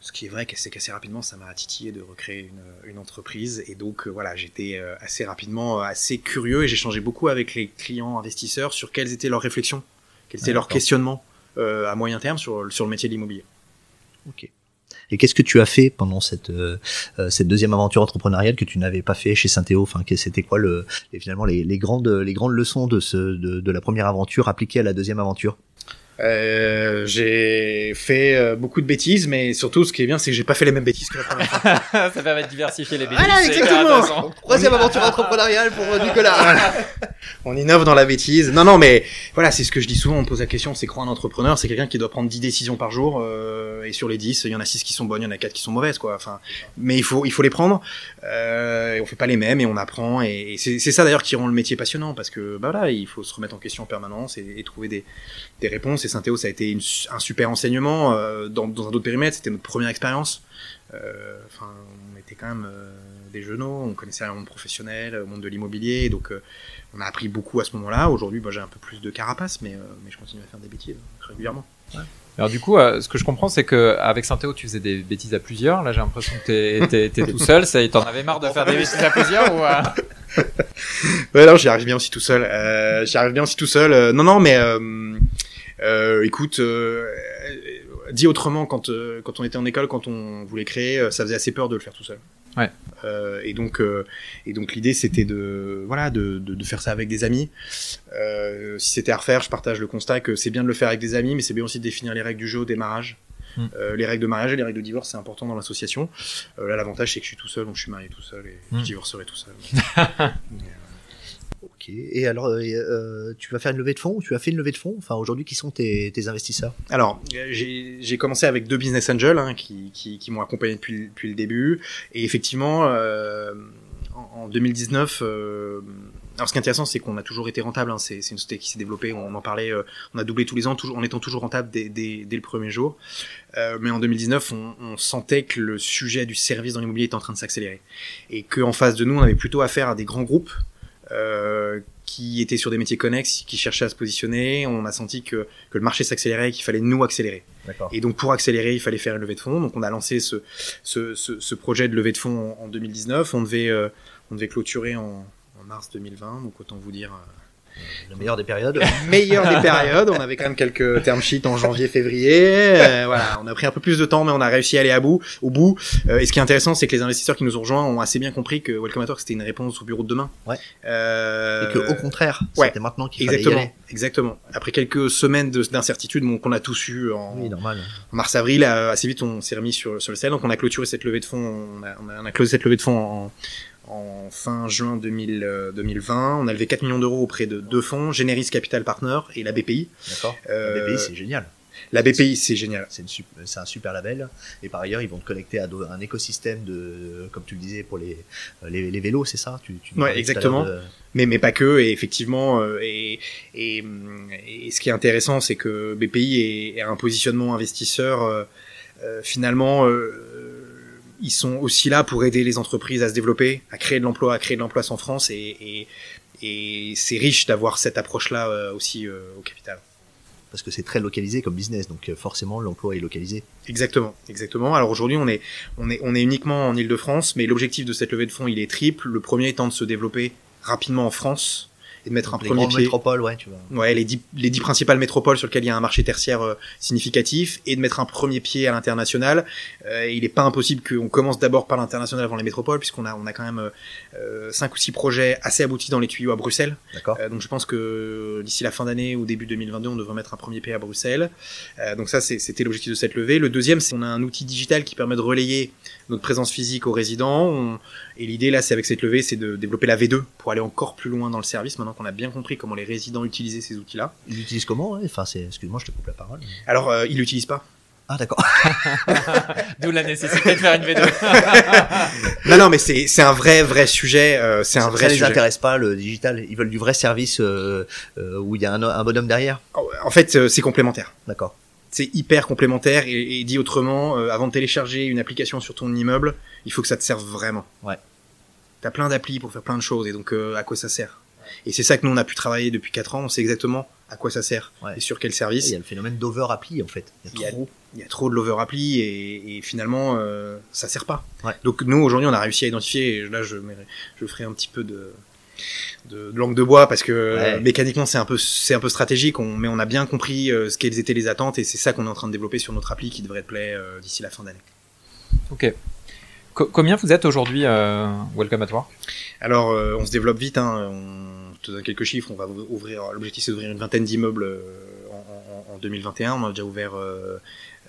Ce qui est vrai c'est qu'assez rapidement ça m'a titillé de recréer une, une, entreprise. Et donc euh, voilà j'étais euh, assez rapidement assez curieux. Et j'ai changé beaucoup avec les clients investisseurs sur quelles étaient leurs réflexions quels étaient leurs questionnements à moyen terme sur, sur le métier de l'immobilier. Ok et qu'est-ce que tu as fait pendant cette euh, euh, cette deuxième aventure entrepreneuriale que tu n'avais pas fait chez Saint-Théo Enfin, c'était quoi le finalement les, les, grandes les grandes leçons de ce de, de la première aventure appliquées à la deuxième aventure? Euh, j'ai fait euh, beaucoup de bêtises, mais surtout, ce qui est bien, c'est que j'ai pas fait les mêmes bêtises que la première fois. ça permet de diversifier les bêtises. Voilà, exactement. Troisième aventure entrepreneuriale pour euh, Nicolas. on innove dans la bêtise. Non, non, mais voilà, c'est ce que je dis souvent. On me pose la question, c'est quoi un entrepreneur? C'est quelqu'un qui doit prendre 10 décisions par jour, euh, et sur les 10, il y en a 6 qui sont bonnes, il y en a 4 qui sont mauvaises, quoi. Enfin, mais il faut, il faut les prendre. Euh, et on fait pas les mêmes, et on apprend. Et, c'est ça d'ailleurs qui rend le métier passionnant, parce que bah voilà, il faut se remettre en question en permanence et, et trouver des, des réponses. Et Saint-Théo, ça a été un super enseignement. Euh, dans, dans, un autre périmètre, c'était notre première expérience. Euh, enfin, on était quand même euh, des genoux, on connaissait le monde professionnel, le monde de l'immobilier, donc on a appris beaucoup à ce moment-là. Aujourd'hui, bah, j'ai un peu plus de carapace, mais, mais je continue à faire des bêtises régulièrement. Alors du coup, ce que je comprends, c'est que avec Saint-Théo, tu faisais des bêtises à plusieurs. Là, j'ai l'impression que t'es, es, tout seul. Ça, t'en avais marre de faire des bêtises à plusieurs ou Ouais, alors j'y arrive bien aussi tout seul. J'y arrive bien aussi tout seul. non, non, mais euh, écoute, euh, dit autrement, quand, euh, quand on était en école, quand on voulait créer, ça faisait assez peur de le faire tout seul. Ouais. Euh, et donc, euh, et donc l'idée c'était de, voilà, de, de, de, faire ça avec des amis. Euh, si c'était à refaire, je partage le constat que c'est bien de le faire avec des amis, mais c'est bien aussi de définir les règles du jeu au démarrage. Mm. les règles de mariage et les règles de divorce, c'est important dans l'association. là, l'avantage c'est que je suis tout seul, donc je suis marié tout seul et mm. je divorcerai tout seul. Ok. Et alors, euh, euh, tu vas faire une levée de fonds ou tu as fait une levée de fonds Enfin, aujourd'hui, qui sont tes, investisseurs? Alors, j'ai commencé avec deux business angels hein, qui, qui, qui m'ont accompagné depuis, depuis, le début. Et effectivement, euh, en, en, 2019, euh, alors ce qui est intéressant, c'est qu'on a toujours été rentable. Hein, c'est une société qui s'est développée. On en parlait. Euh, on a doublé tous les ans, toujours, en étant toujours rentable dès, dès, dès le premier jour. Euh, mais en 2019, on, on, sentait que le sujet du service dans l'immobilier était en train de s'accélérer et qu'en face de nous, on avait plutôt affaire à des grands groupes euh, qui étaient sur des métiers connexes, qui cherchaient à se positionner. On a senti que, que le marché s'accélérait et qu'il fallait nous accélérer. Et donc pour accélérer, il fallait faire une levée de fonds. Donc on a lancé ce, ce, ce, ce projet de levée de fonds en, 2019. On devait, euh, qu'on devait clôturer en, en mars 2020, donc autant vous dire euh, La meilleure des périodes. meilleure des périodes. On avait quand même quelques term sheets en janvier, février. Euh, voilà, on a pris un peu plus de temps, mais on a réussi à aller à bout, au bout. Euh, et ce qui est intéressant, c'est que les investisseurs qui nous ont rejoints ont assez bien compris que Welcome Work c'était une réponse au bureau de demain. Ouais. Euh, Et que, au contraire, ouais. c'était maintenant qu'il fallait y Exactement, aller. exactement. Après quelques semaines de- d'incertitude qu'on a tous eu en, Oui, normal. en mars-avril, euh, assez vite on s'est remis sur, sur le sel. Donc on a clôturé cette levée de fonds, on a, on a, on a closé cette levée de fonds en, en fin juin 2000, euh, 2020. On a levé 4 millions d'euros auprès de deux fonds, Generis Capital Partner et la BPI. D'accord. Euh, La BPI, c'est génial. La BPI, c'est génial. C'est un super label. Et par ailleurs, ils vont te connecter à un écosystème de, comme tu le disais, pour les, les, les vélos, c'est ça? Tu, Ouais, exactement. de- mais mais pas que et effectivement euh, et, et et ce qui est intéressant c'est que BPI est, est un positionnement investisseur euh, euh, finalement euh, ils sont aussi là pour aider les entreprises à se développer à créer de l'emploi à créer de l'emploi en France et et, et c'est riche d'avoir cette approche là aussi euh, au capital Parce que c'est très localisé comme business, donc euh, forcément l'emploi est localisé. Exactement, exactement. Alors aujourd'hui, on est, on est, on est uniquement en Île-de-France, mais l'objectif de cette levée de fonds, il est triple. Le premier étant de se développer rapidement en France et de mettre un les premier pied. métropoles, ouais, tu vois. Ouais, les dix, les dix principales métropoles sur lesquelles il y a un marché tertiaire euh, significatif et de mettre un premier pied à l'international. Euh, il n'est pas impossible qu'on commence d'abord par l'international avant les métropoles, puisqu'on a, on a quand même euh, cinq ou six projets assez aboutis dans les tuyaux à Bruxelles. D'accord. Euh, donc je pense que d'ici la fin d'année ou début 2022, on devrait mettre un premier pied à Bruxelles. Euh, donc ça, c'était l'objectif de cette levée. Le deuxième, c'est qu'on a un outil digital qui permet de relayer notre présence physique aux résidents. On- Et l'idée là, c'est avec cette levée, c'est de développer la V2 pour aller encore plus loin dans le service. Maintenant qu'on a bien compris comment les résidents utilisaient ces outils-là. Ils l'utilisent comment Enfin. Excuse-moi, je te coupe la parole. Alors, euh, ils l'utilisent pas. Ah, d'accord. D'où la nécessité de faire une V2. Non, non, mais c'est c'est un vrai vrai sujet. euh, c'est un ça, vrai ça les sujet. intéresse pas le digital. Ils veulent du vrai service euh, euh, où il y a un, un bonhomme derrière. En fait, c'est complémentaire. D'accord. c'est hyper complémentaire et, et dit autrement, euh, avant de télécharger une application sur ton immeuble, il faut que ça te serve vraiment. Ouais. T'as plein d'applis pour faire plein de choses et donc euh, à quoi ça sert? Et c'est ça que nous on a pu travailler depuis 4 ans, on sait exactement à quoi ça sert Ouais. et sur quel Il service. y a le phénomène d'over appli en fait. Il Il y a trop. Il y a trop de l'over appli et, et finalement euh, ça sert pas. Ouais. Donc nous aujourd'hui on a réussi à identifier et là je ferai un petit peu de de, de langue de bois parce que Ouais. euh, mécaniquement c'est un peu c'est un peu stratégique on, mais on a bien compris euh, ce quelles étaient les attentes et c'est ça qu'on est en train de développer sur notre appli qui devrait être play euh, d'ici la fin d'année. ok. Co- combien vous êtes aujourd'hui, Welcome at Work? Alors on se développe vite hein, on te donne quelques chiffres on va ouvrir l'objectif c'est d'ouvrir une vingtaine d'immeubles euh, en, en, en 2021 on a déjà ouvert euh,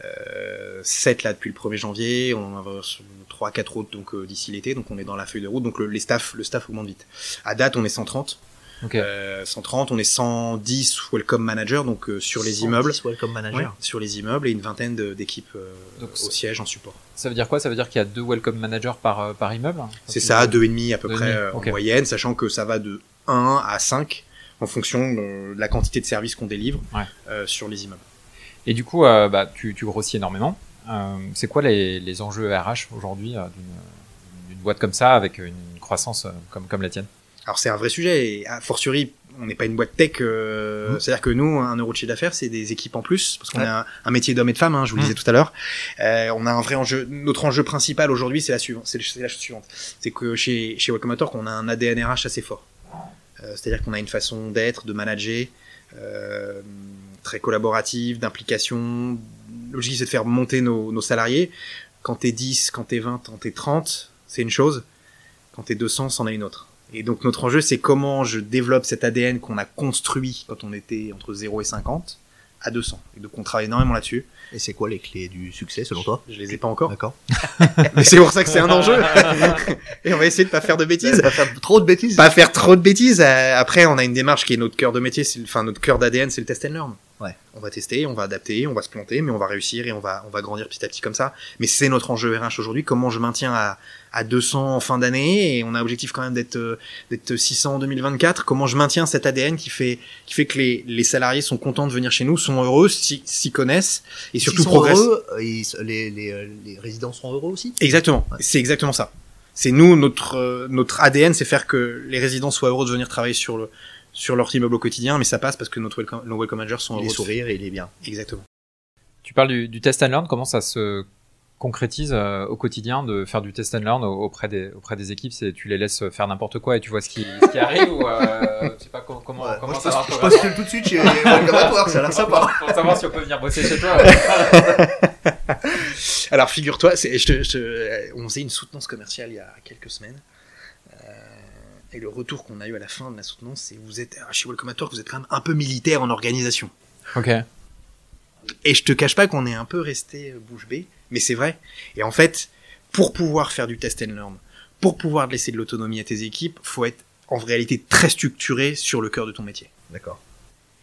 euh, 7 là depuis le 1er janvier, on en avoir 3 4 autres donc euh, d'ici l'été. Donc on est dans la feuille de route. Donc le, les staff le staff augmente vite. À date, on est 130 Ok. Euh, 130, on est 110 welcome managers donc euh, sur les 110 immeubles, Welcome manager. Ouais, sur les immeubles et une vingtaine d'équipes euh, au siège en support. Ça veut dire quoi? Ça veut dire qu'il y a deux Welcome Managers par, euh, par immeuble? C'est ça, deux et demi à peu Deux près euh, en moyenne, sachant que ça va de 1 à 5 en fonction de la quantité de services qu'on délivre Ouais. euh, sur les immeubles. Et du coup, euh, bah, tu, tu grossis énormément. Euh, c'est quoi les, les enjeux RH aujourd'hui d'une boîte comme ça, avec une croissance comme, comme la tienne? Alors c'est un vrai sujet et a fortiori on n'est pas une boîte tech, euh, Mhm. c'est-à-dire que nous un euro de chiffre d'affaires c'est des équipes en plus parce qu'on Ouais. a un, un métier d'homme et de femme, hein, je vous le Mhm. disais tout à l'heure. Euh, on a un vrai enjeu. Notre enjeu principal aujourd'hui c'est la suivante, c'est la chose suivante, c'est que chez chez Welcome at Work, on a un ADN RH assez fort. Euh, c'est-à-dire qu'on a une façon d'être, de manager euh, très collaborative, d'implication. L'objectif c'est de faire monter nos, nos salariés. Quand t'es 10, quand t'es 20, quand t'es 30, c'est une chose. Quand t'es 200, c'en est une autre. Et donc notre enjeu, c'est comment je développe cet ADN qu'on a construit quand on était entre 0 et 50 à 200. Et donc on travaille énormément là-dessus. Et c'est quoi les clés du succès selon toi? Je les ai pas encore, D'accord. mais c'est pour ça que c'est un enjeu. et on va essayer de pas faire de bêtises. Pas faire trop de bêtises. Pas faire trop de bêtises. Euh, Après, on a une démarche qui est notre cœur de métier, enfin notre cœur d'ADN, c'est le test and learn. Ouais. On va tester, on va adapter, on va se planter, mais on va réussir et on va on va grandir petit à petit comme ça. Mais c'est notre enjeu RH aujourd'hui. Comment je maintiens à à 200 en fin d'année et on a objectif quand même d'être euh, d'être 600 en 2024. Comment je maintiens cet ADN qui fait qui fait que les les salariés sont contents de venir chez nous, sont heureux, s'y s'y connaissent et surtout progressent. heureux, euh, ils- les, les, euh, les résidents sont heureux aussi? Exactement. Ouais. C'est exactement ça. C'est nous notre notre ADN, c'est faire que les résidents soient heureux de venir travailler sur le sur leur immeuble au quotidien, mais ça passe parce que notre welcome, nos welcome managers sont Il heureux. est de- sourire et il est bien. Exactement. Tu parles du, du test and learn, comment ça se concrétises euh, au quotidien de faire du test and learn au- auprès des auprès des équipes? C'est tu les laisses faire n'importe quoi et tu vois ce qui, ce qui arrive ou euh, je sais pas co- comment Ouais, comment moi, ça je je postule tout de suite chez Welcome at Work, ça a l'air sympa. pour savoir si on peut venir bosser chez toi. Alors figure-toi, on faisait une soutenance commerciale il y a quelques semaines. Euh, et le retour qu'on a eu à la fin de la soutenance, c'est vous êtes ah, chez Welcome at Work, vous êtes quand même un peu militaire en organisation. Ok. Et je te cache pas qu'on est un peu resté euh, bouche bée, mais c'est vrai. Et en fait, pour pouvoir faire du test and learn, pour pouvoir laisser de l'autonomie à tes équipes, faut être en réalité très structuré sur le cœur de ton métier. D'accord.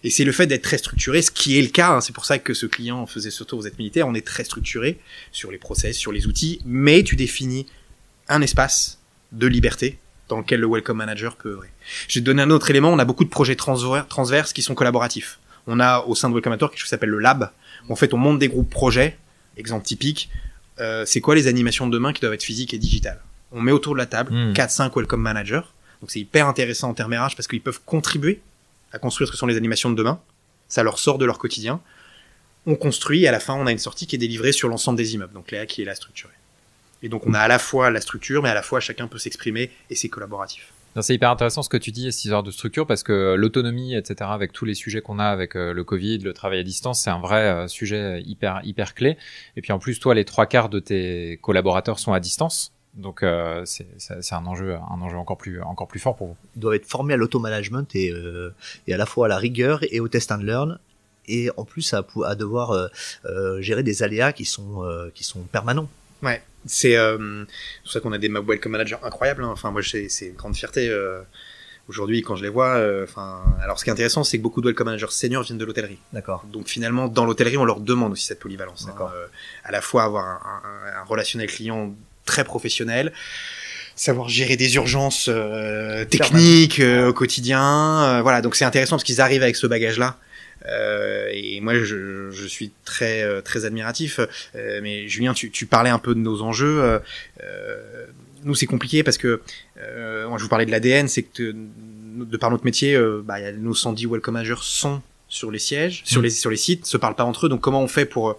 Et c'est le fait d'être très structuré, ce qui est le cas. hein, c'est pour ça que ce client faisait surtout vous êtes militaire. On est très structuré sur les process, sur les outils, mais tu définis un espace de liberté dans lequel le welcome manager peut œuvrer. Je vais te donner un autre élément. On a beaucoup de projets transver- transverses qui sont collaboratifs. On a au sein de Welcome Manager quelque chose qui s'appelle le lab. où en fait, on monte des groupes projets. Exemple typique. euh, c'est quoi les animations de demain qui doivent être physiques et digitales? On met autour de la table Hmm. 4-5 welcome managers. Donc c'est hyper intéressant en termes RH parce qu'ils peuvent contribuer à construire ce que sont les animations de demain. Ça leur sort de leur quotidien. On construit et à la fin, on a une sortie qui est délivrée sur l'ensemble des immeubles. Donc Léa qui est la structurée. Et donc on a à la fois la structure, mais à la fois chacun peut s'exprimer et c'est collaboratif. C'est hyper intéressant ce que tu dis, ces histoires de structure, parce que l'autonomie, etc., avec tous les sujets qu'on a avec euh, le Covid, le travail à distance, c'est un vrai euh, sujet hyper hyper clé. Et puis en plus, toi, les trois quarts de tes collaborateurs sont à distance, donc euh, c'est c'est- c'est un enjeu un enjeu encore plus encore plus fort pour vous. Ils doivent être formés à l'automanagement et, euh, et à la fois à la rigueur et au test and learn. Et en plus à, à devoir euh, euh, gérer des aléas qui sont, euh, qui sont permanents. Ouais, c'est euh, pour ça qu'on a des welcome managers incroyables. hein. Enfin, moi, c'est c'est une grande fierté euh, aujourd'hui quand je les vois. euh, Enfin, alors, ce qui est intéressant, c'est que beaucoup de welcome managers seniors viennent de l'hôtellerie. D'accord. Donc, finalement, dans l'hôtellerie, on leur demande aussi cette polyvalence. hein. D'accord. Euh, à la fois avoir un, un- un relationnel client très professionnel, savoir gérer des urgences euh, techniques euh, au quotidien. euh, voilà, donc c'est intéressant parce qu'ils arrivent avec ce bagage-là. Euh, et moi, je, je suis très euh, très admiratif. Euh, mais Julien, tu, tu parlais un peu de nos enjeux. Nous, c'est compliqué parce que moi, je vous parlais de l'ADN, c'est que de par notre métier, bah, nos 110 welcome managers sont sur les sièges, sur Mm. les sur les sites, se parlent pas entre eux. Donc, comment on fait pour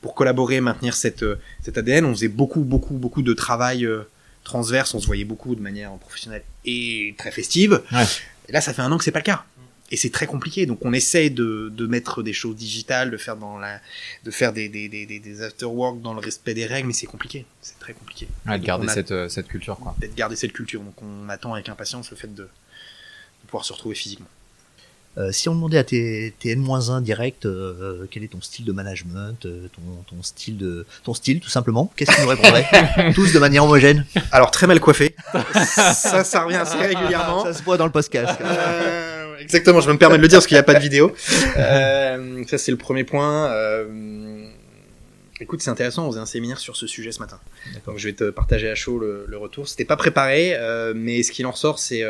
pour collaborer, maintenir cette euh, cet ADN On faisait beaucoup beaucoup beaucoup de travail euh, transverse. On se voyait beaucoup de manière professionnelle et très festive. Ouais. Et là, ça fait un an que c'est pas le cas. Et c'est très compliqué. Donc, on essaye de, de mettre des choses digitales, de faire dans la, de faire des, des, des, des, des after work dans le respect des règles, mais c'est compliqué. C'est très compliqué. Ouais, de garder a- cette euh, cette culture quoi. D'être garder cette culture. Donc, on attend avec impatience le fait de, de pouvoir se retrouver physiquement. Euh, si on demandait à tes, tes N-1 direct euh, quel est ton style de management, euh, ton, ton style de ton style tout simplement, qu'est-ce qu'ils nous répondraient Tous de manière homogène. Alors, très mal coiffé. ça, ça revient assez régulièrement. Ça se voit dans le podcast. Exactement, je vais me permettre de le dire parce qu'il n'y a pas de vidéo. Euh, ça, c'est le premier point. Euh, écoute, c'est intéressant, on faisait un séminaire sur ce sujet ce matin. Donc, je vais te partager à chaud le, le retour. C'était pas préparé, euh, mais ce qu'il en ressort, c'est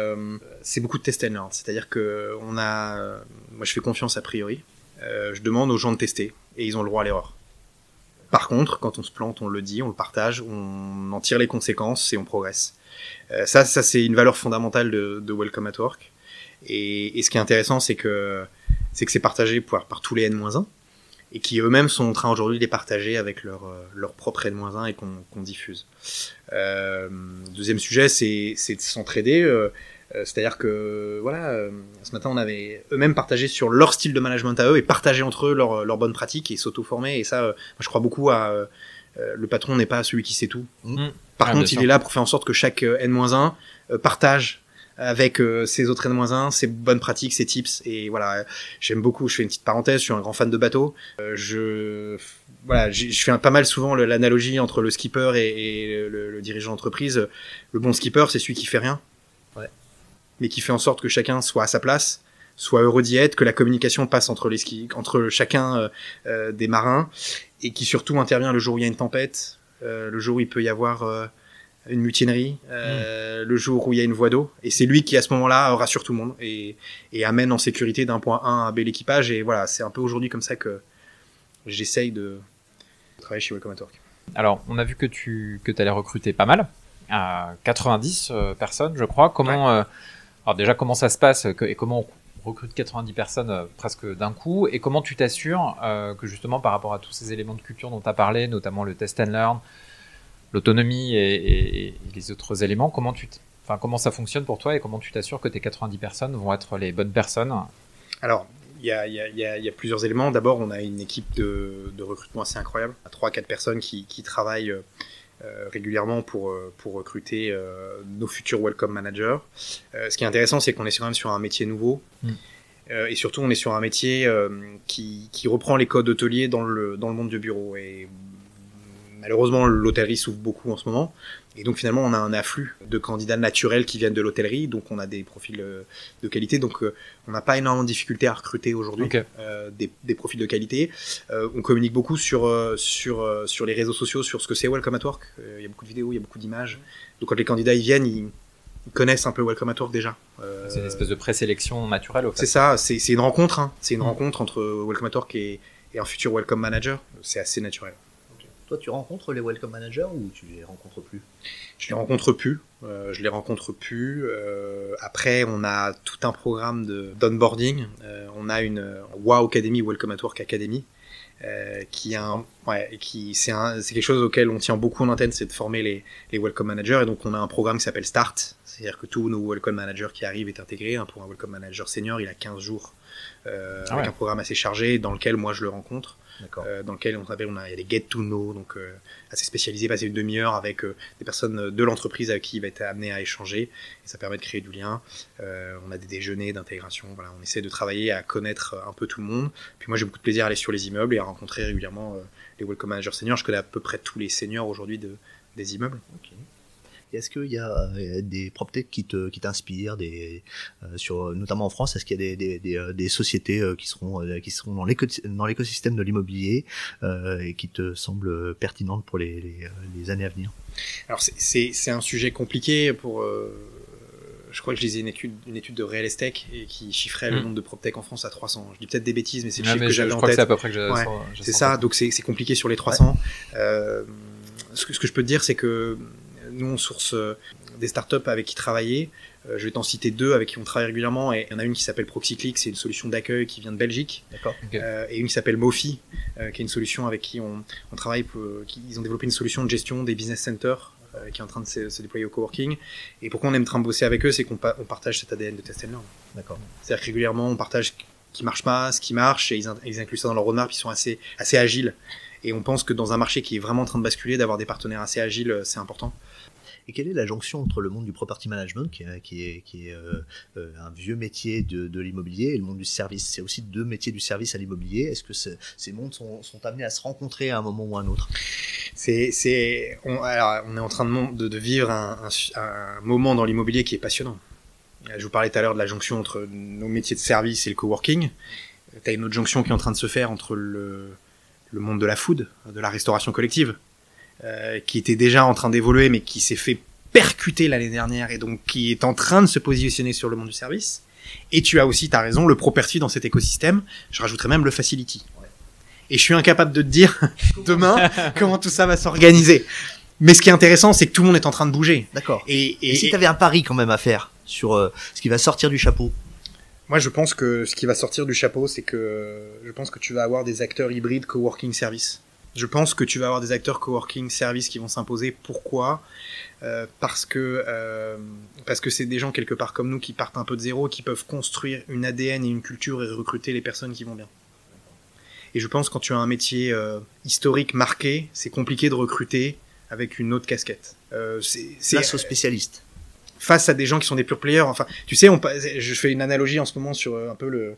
c'est beaucoup de test and learn. C'est-à-dire que on a, moi, je fais confiance a priori. Je demande aux gens de tester et ils ont le droit à l'erreur. Par contre, quand on se plante, on le dit, on le partage, on en tire les conséquences et on progresse. Euh, ça, ça c'est une valeur fondamentale de, de Welcome at Work. Et, et ce qui est intéressant, c'est que c'est que c'est partagé par, par tous les N-1 et qui eux-mêmes sont en train aujourd'hui de les partager avec leur, euh, leur propre N-1 et qu'on qu'on diffuse. Euh, deuxième sujet, c'est de s'entraider. euh, euh, C'est-à-dire que voilà, euh, ce matin on avait eux-mêmes partagé sur leur style de management à eux et partagé entre eux leurs leurs bonnes pratiques et s'auto-former. Et ça, moi, je crois beaucoup à le patron n'est pas celui qui sait tout. Mm. Par Ah, contre, il est là pour faire en sorte que chaque euh, N-1 euh, partage avec euh, ses autres N-1 ses bonnes pratiques, ses tips. Et voilà, j'aime beaucoup. Je fais une petite parenthèse. Je suis un grand fan de bateau. Euh, je voilà, je fais un- pas mal souvent l'analogie entre le skipper et, et le, le dirigeant d'entreprise. Le bon skipper, c'est celui qui fait rien, Ouais. mais qui fait en sorte que chacun soit à sa place, soit heureux d'y être, que la communication passe entre les skis, entre chacun euh, euh, des marins, et qui surtout intervient le jour où il y a une tempête, euh, le jour où il peut y avoir euh, une mutinerie, euh, le jour où il y a une voie d'eau, et c'est lui qui à ce moment-là rassure tout le monde et, et amène en sécurité d'un point A à B l'équipage. Et voilà, c'est un peu aujourd'hui comme ça que j'essaye de travailler chez Welcome at Work. Alors, on a vu que tu que allais recruter pas mal, à 90 euh, personnes, je crois. Comment, euh, alors déjà, comment ça se passe que- et comment recrutes 90 personnes euh, presque d'un coup? Et comment tu t'assures euh, que justement par rapport à tous ces éléments de culture dont tu as parlé, notamment le test and learn, l'autonomie et, les autres éléments, comment tu Enfin, comment ça fonctionne pour toi et comment tu t'assures que tes 90 personnes vont être les bonnes personnes? Alors, il y a, y, y, y plusieurs éléments. D'abord, on a une équipe de, de recrutement assez incroyable. À 3-4 personnes qui, qui travaillent euh, régulièrement pour, euh, pour recruter euh, nos futurs welcome managers. Euh, ce qui est intéressant, c'est qu'on est quand même sur un métier nouveau. Mm. Et surtout, on est sur un métier qui, qui reprend les codes hôteliers dans le, dans le monde du bureau. Et malheureusement, l'hôtellerie s'ouvre beaucoup en ce moment. Et donc finalement, on a un afflux de candidats naturels qui viennent de l'hôtellerie, donc on a des profils euh, de qualité. Donc euh, on n'a pas énormément de difficultés à recruter aujourd'hui euh, des, des profils de qualité. Euh, on communique beaucoup sur sur sur les réseaux sociaux sur ce que c'est Welcome at Work. Il y a beaucoup de vidéos, il y a beaucoup d'images. Donc quand les candidats ils viennent, ils, ils connaissent un peu Welcome at Work déjà. C'est une espèce de présélection naturelle au fait. c'est ça, c'est c'est une rencontre. Hein. C'est une Mm. rencontre entre Welcome at Work et, et un futur Welcome Manager. C'est assez naturel. Toi, tu rencontres les welcome managers ou tu les rencontres plus? Je les rencontre plus. Euh, je les rencontre plus. Euh, après, on a tout un programme de d'onboarding. Euh, on a une Wow Academy, Welcome at Work Academy, euh, qui est un, ouais, qui c'est un, c'est quelque chose auquel on tient beaucoup en antenne, c'est de former les les welcome managers. Et donc, on a un programme qui s'appelle Start. C'est-à-dire que tous nos welcome managers qui arrivent est intégré. hein, pour un welcome manager senior, il a 15 jours. Euh, Ah avec un programme assez chargé dans lequel moi je le rencontre. Euh, dans lequel on s'appelle, on a, il y a des get to know, donc euh, assez spécialisé, passer une demi-heure avec euh, des personnes de l'entreprise avec qui il va être amené à échanger, et ça permet de créer du lien. On a des déjeuners d'intégration, voilà, on essaie de travailler à connaître un peu tout le monde. Puis moi j'ai beaucoup de plaisir à aller sur les immeubles et à rencontrer régulièrement les welcome managers seniors. Je connais à peu près tous les seniors aujourd'hui de, des immeubles. Est-ce qu'il y a euh, des proptech qui te qui t'inspirent, des euh, sur notamment en France, est-ce qu'il y a des des, des, euh, des sociétés qui seront euh, qui seront dans l'éco dans l'écosystème de l'immobilier euh, et qui te semblent pertinentes pour les les, les années à venir? Alors c'est- c'est c'est un sujet compliqué pour. euh, je crois que je lisais une étude, une étude de Real Estate et qui chiffrait le Mm. nombre de PropTech en France à 300. Je dis peut-être des bêtises, mais c'est le Ah, chiffre que je, j'avais je en crois que tête. c'est à peu près que j'ai Ouais, C'est ça, donc c'est c'est compliqué sur les 300. Euh, ce, que, ce que je peux te dire, c'est que nous, on source euh, des startups avec qui travailler. Euh, je vais t'en citer deux avec qui on travaille régulièrement. Et il y en a une qui s'appelle ProxyClick, c'est une solution d'accueil qui vient de Belgique. D'accord. Ok. Euh, et une qui s'appelle Mofi, qui est une solution avec qui on, on travaille. Pour, qui, ils ont développé une solution de gestion des business centers qui est en train de se, se déployer au coworking. Et pourquoi on aime train de bosser avec eux, c'est qu'on pa- on partage cet ADN de test learn. D'accord. C'est-à-dire que régulièrement, on partage ce qui marche pas, ce qui marche, et ils, in- ils incluent ça dans leur roadmap, ils sont assez, assez agiles. Et on pense que dans un marché qui est vraiment en train de basculer, d'avoir des partenaires assez agiles, euh, c'est important. Et quelle est la jonction entre le monde du property management, qui est, qui est, qui est euh, euh, un vieux métier de, de l'immobilier, et le monde du service? C'est aussi deux métiers du service à l'immobilier. Est-ce que ce- ces mondes sont, sont amenés à se rencontrer à un moment ou à un autre? C'est, on, alors, on est en train de, mon- de, de vivre un, un moment dans l'immobilier qui est passionnant. Je vous parlais tout à l'heure de la jonction entre nos métiers de service et le coworking. Tu as une autre jonction qui est en train de se faire entre le, le monde de la food, de la restauration collective, euh, qui était déjà en train d'évoluer, mais qui s'est fait percuter l'année dernière et donc qui est en train de se positionner sur le monde du service. Et tu as aussi, tu as raison, le property dans cet écosystème. Je rajouterais même le facility. Et je suis incapable de te dire demain comment tout ça va s'organiser. Mais ce qui est intéressant, c'est que tout le monde est en train de bouger. D'accord. Et, Et, et- si tu avais un pari quand même à faire sur euh, ce qui va sortir du chapeau moi, je pense que ce qui va sortir du chapeau, c'est que je pense que tu vas avoir des acteurs hybrides coworking service. Je pense que tu vas avoir des acteurs coworking service qui vont s'imposer. Pourquoi? Euh, Parce que euh, parce que c'est des gens quelque part comme nous qui partent un peu de zéro, qui peuvent construire une ADN et une culture et recruter les personnes qui vont bien. Et je pense que quand tu as un métier euh, historique marqué, c'est compliqué de recruter avec une autre casquette. Euh, c'est c'est- Place aux spécialistes. Face à des gens qui sont des pure players. Enfin, tu sais, on, je fais une analogie en ce moment sur euh, un peu le,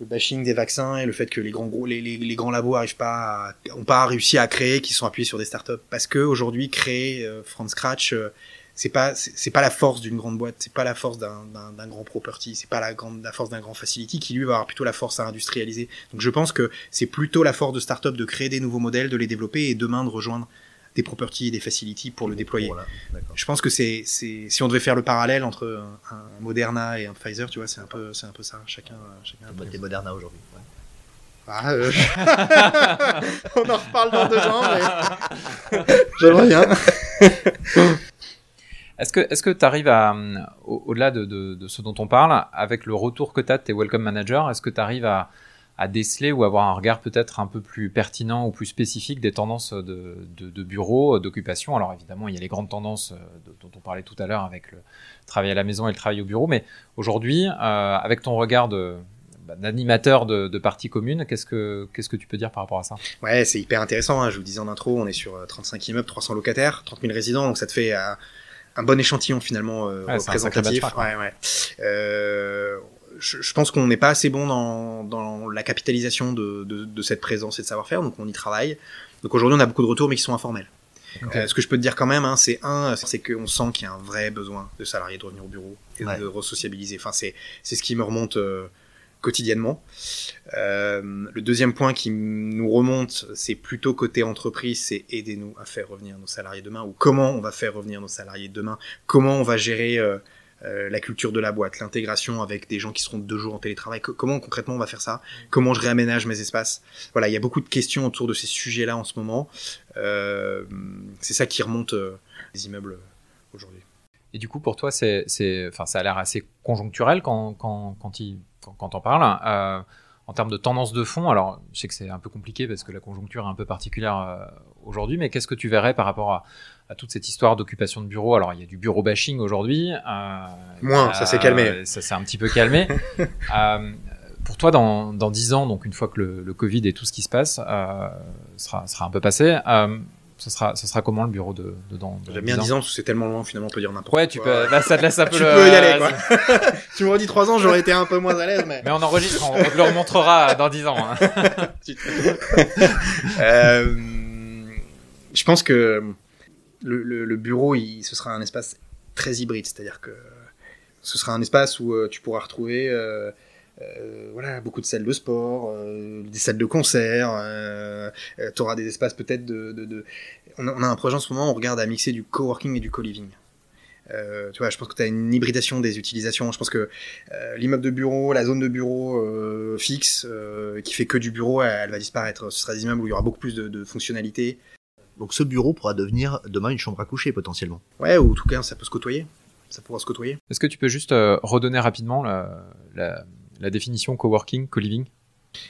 le bashing des vaccins et le fait que les grands gros, les, les, grands labos arrivent pas, à, ont pas réussi à créer, qui sont appuyés sur des startups. Parce que aujourd'hui, créer euh, from scratch, euh, c'est pas, c'est pas la force d'une grande boîte, c'est pas la force d'un grand property, c'est pas la grande, la force d'un grand facility qui lui va avoir plutôt la force à industrialiser. Donc je pense que c'est plutôt la force de startup de créer des nouveaux modèles, de les développer et demain de rejoindre des properties et des facilities pour le déployer. Voilà. Je pense que c'est, c'est, si on devait faire le parallèle entre un, un Moderna et un Pfizer, tu vois, c'est un peu, c'est un peu ça. Chacun, chacun. a un peu- T'es Moderna aujourd'hui. ouais. Ah, euh, on en reparle dans deux ans, mais j'aimerais bien. Est-ce que est-ce que tu arrives à au- au-delà de, de, de ce dont on parle, avec le retour que tu as de tes welcome managers, est-ce que tu arrives à à déceler ou avoir un regard peut-être un peu plus pertinent ou plus spécifique des tendances de, de, de bureau, d'occupation. Alors évidemment, il y a les grandes tendances euh, dont on parlait tout à l'heure avec le travail à la maison et le travail au bureau, mais aujourd'hui, euh, avec ton regard de bah, d'animateur de, de parties communes, qu'est-ce que qu'est-ce que tu peux dire par rapport à ça? Ouais, c'est hyper intéressant. hein. Je vous le disais en intro, on est sur euh, 35 immeubles, 300 locataires, 30 000 résidents, donc ça te fait euh, un bon échantillon finalement euh, Ouais, représentatif. benchmark, Ouais, ouais. Euh, je, je pense qu'on n'est pas assez bon dans, dans la capitalisation de, de, de cette présence et de savoir-faire, donc on y travaille. Donc aujourd'hui, on a beaucoup de retours, mais qui sont informels. Euh, ce que je peux te dire quand même, hein, c'est un, c'est qu'on sent qu'il y a un vrai besoin de salariés de revenir au bureau et Ouais. de resociabiliser. Enfin, c'est c'est ce qui me remonte euh, quotidiennement. Euh, le deuxième point qui nous remonte, c'est plutôt côté entreprise, c'est aidez-nous à faire revenir nos salariés demain, ou comment on va faire revenir nos salariés demain, comment on va gérer euh, la culture de la boîte, l'intégration avec des gens qui seront deux jours en télétravail, Co- comment concrètement on va faire ça, comment je réaménage mes espaces? Voilà, il y a beaucoup de questions autour de ces sujets-là en ce moment. Euh, c'est ça qui remonte euh, les immeubles aujourd'hui. Et du coup, pour toi, c'est, enfin, ça a l'air assez conjoncturel quand, quand, quand, il, quand, quand t'en parles. Euh, en termes de tendance de fond, alors je sais que c'est un peu compliqué parce que la conjoncture est un peu particulière aujourd'hui, mais qu'est-ce que tu verrais par rapport à, à toute cette histoire d'occupation de bureaux Alors, il y a du bureau bashing aujourd'hui. Euh, Moins, ça s'est calmé. Ça s'est un petit peu calmé. Euh, pour toi, dans, dans 10 ans, donc une fois que le, le Covid et tout ce qui se passe euh, sera, sera un peu passé, euh, ce sera, ce sera comment le bureau de, de dans, J'aime bien 10 ans 10 ans, parce que c'est tellement loin, finalement, on peut dire n'importe Ouais, tu quoi. peux. Là, ça te laisse un peu Tu le- peux y aller, quoi. tu me redis 3 ans, j'aurais été un peu moins à l'aise, mais... Mais on enregistre, on, on te le remontrera dans 10 ans. hein. Euh, je pense que le, bureau, ce sera un espace très hybride, c'est-à-dire que ce sera un espace où euh, tu pourras retrouver euh, euh, voilà, beaucoup de salles de sport, des salles de concert, euh, tu auras des espaces peut-être de... On, a, un projet en ce moment, on regarde à mixer du coworking et du co-living. Tu vois, je pense que tu as une hybridation des utilisations. Je pense que l'immeuble de bureau, la zone de bureau fixe, qui fait que du bureau, elle, va disparaître. Ce sera des immeubles où il y aura beaucoup plus de fonctionnalités. Donc ce bureau pourra devenir demain une chambre à coucher potentiellement. Ouais, ou en tout cas, ça peut se côtoyer. Ça pourra se côtoyer. Est-ce que tu peux juste euh, redonner rapidement la, la, la définition coworking, co-living?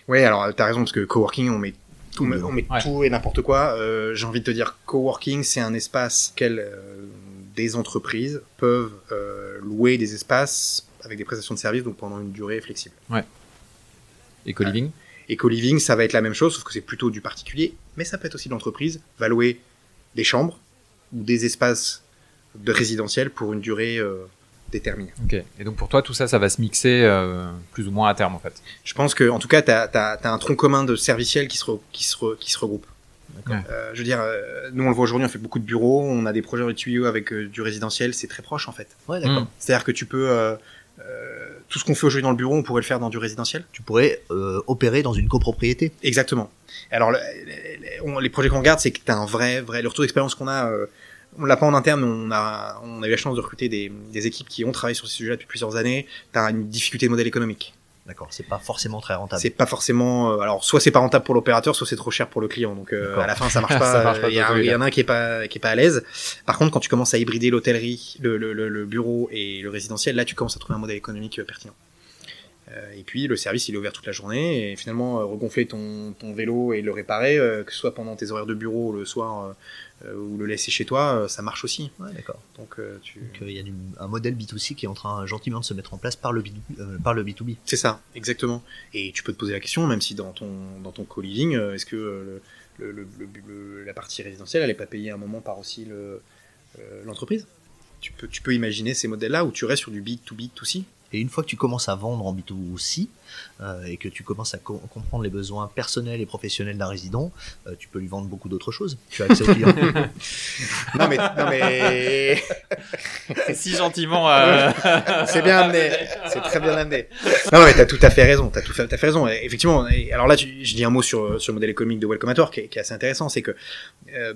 Ouais, alors t'as raison, parce que coworking, on met tout, on met Ouais. tout et n'importe quoi. Euh, J'ai envie de te dire, coworking, c'est un espace quel euh, des entreprises peuvent euh, louer des espaces avec des prestations de services, donc pendant une durée flexible. et co-living? Et co-living, ça va être la même chose, sauf que c'est plutôt du particulier, mais ça peut être aussi de l'entreprise, va louer des chambres ou des espaces de résidentiel pour une durée euh, déterminée. Ok. Et donc pour toi, tout ça, ça va se mixer euh, plus ou moins à terme en fait? Je pense que, en tout cas, tu as, un tronc commun de serviciels qui se, re- qui se, re- qui se regroupe. D'accord. Euh, je veux dire, euh, nous on le voit aujourd'hui, on fait beaucoup de bureaux, on a des projets les tuyaux avec euh, du résidentiel, c'est très proche en fait. Ouais, d'accord. Mm. C'est-à-dire que tu peux, euh, tout ce qu'on fait aujourd'hui dans le bureau, on pourrait le faire dans du résidentiel. Tu pourrais euh, opérer dans une copropriété. Exactement. Alors, le- on- les projets qu'on regarde, c'est que tu as un vrai, vrai, le retour d'expérience qu'on a, euh, on l'a pas en interne, mais on a, on a eu la chance de recruter des, des équipes qui ont travaillé sur ces sujets depuis plusieurs années. Tu as une difficulté de modèle économique. D'accord, c'est pas forcément très rentable. C'est pas forcément, euh, alors soit c'est pas rentable pour l'opérateur, soit c'est trop cher pour le client. Donc euh, à la fin ça marche pas. Il y, il y en a un qui est pas qui est pas à l'aise. Par contre, quand tu commences à hybrider l'hôtellerie, le, le, le, le bureau et le résidentiel, là tu commences à trouver un modèle économique euh, pertinent. Euh, et puis le service il est ouvert toute la journée et finalement euh, regonfler ton, ton vélo et le réparer, euh, que ce soit pendant tes horaires de bureau le soir ou le laisser chez toi, ça marche aussi. Ouais, d'accord. Donc tu... Il y a un modèle B2C qui est en train gentiment de se mettre en place par le, B, euh, par le B2B. C'est ça, exactement. Et tu peux te poser la question, même si dans ton, dans ton co-living, est-ce que le, le- le- le- la partie résidentielle, elle n'est pas payée à un moment par aussi le, l'entreprise? Tu peux, tu peux imaginer ces modèles-là où tu restes sur du B2B2C. Et une fois que tu commences à vendre en B2C euh, et que tu commences à co- comprendre les besoins personnels et professionnels d'un résident, euh, tu peux lui vendre beaucoup d'autres choses. Tu as accès aux clients. Non mais, non mais si gentiment. euh, c'est bien amené, c'est très bien amené. Non mais t'as tout à fait raison, t'as tout fait, t'as fait raison. Et effectivement, et alors là, tu- je dis un mot sur, sur le modèle économique de Welcome at Work qui est, qui est assez intéressant, c'est que euh,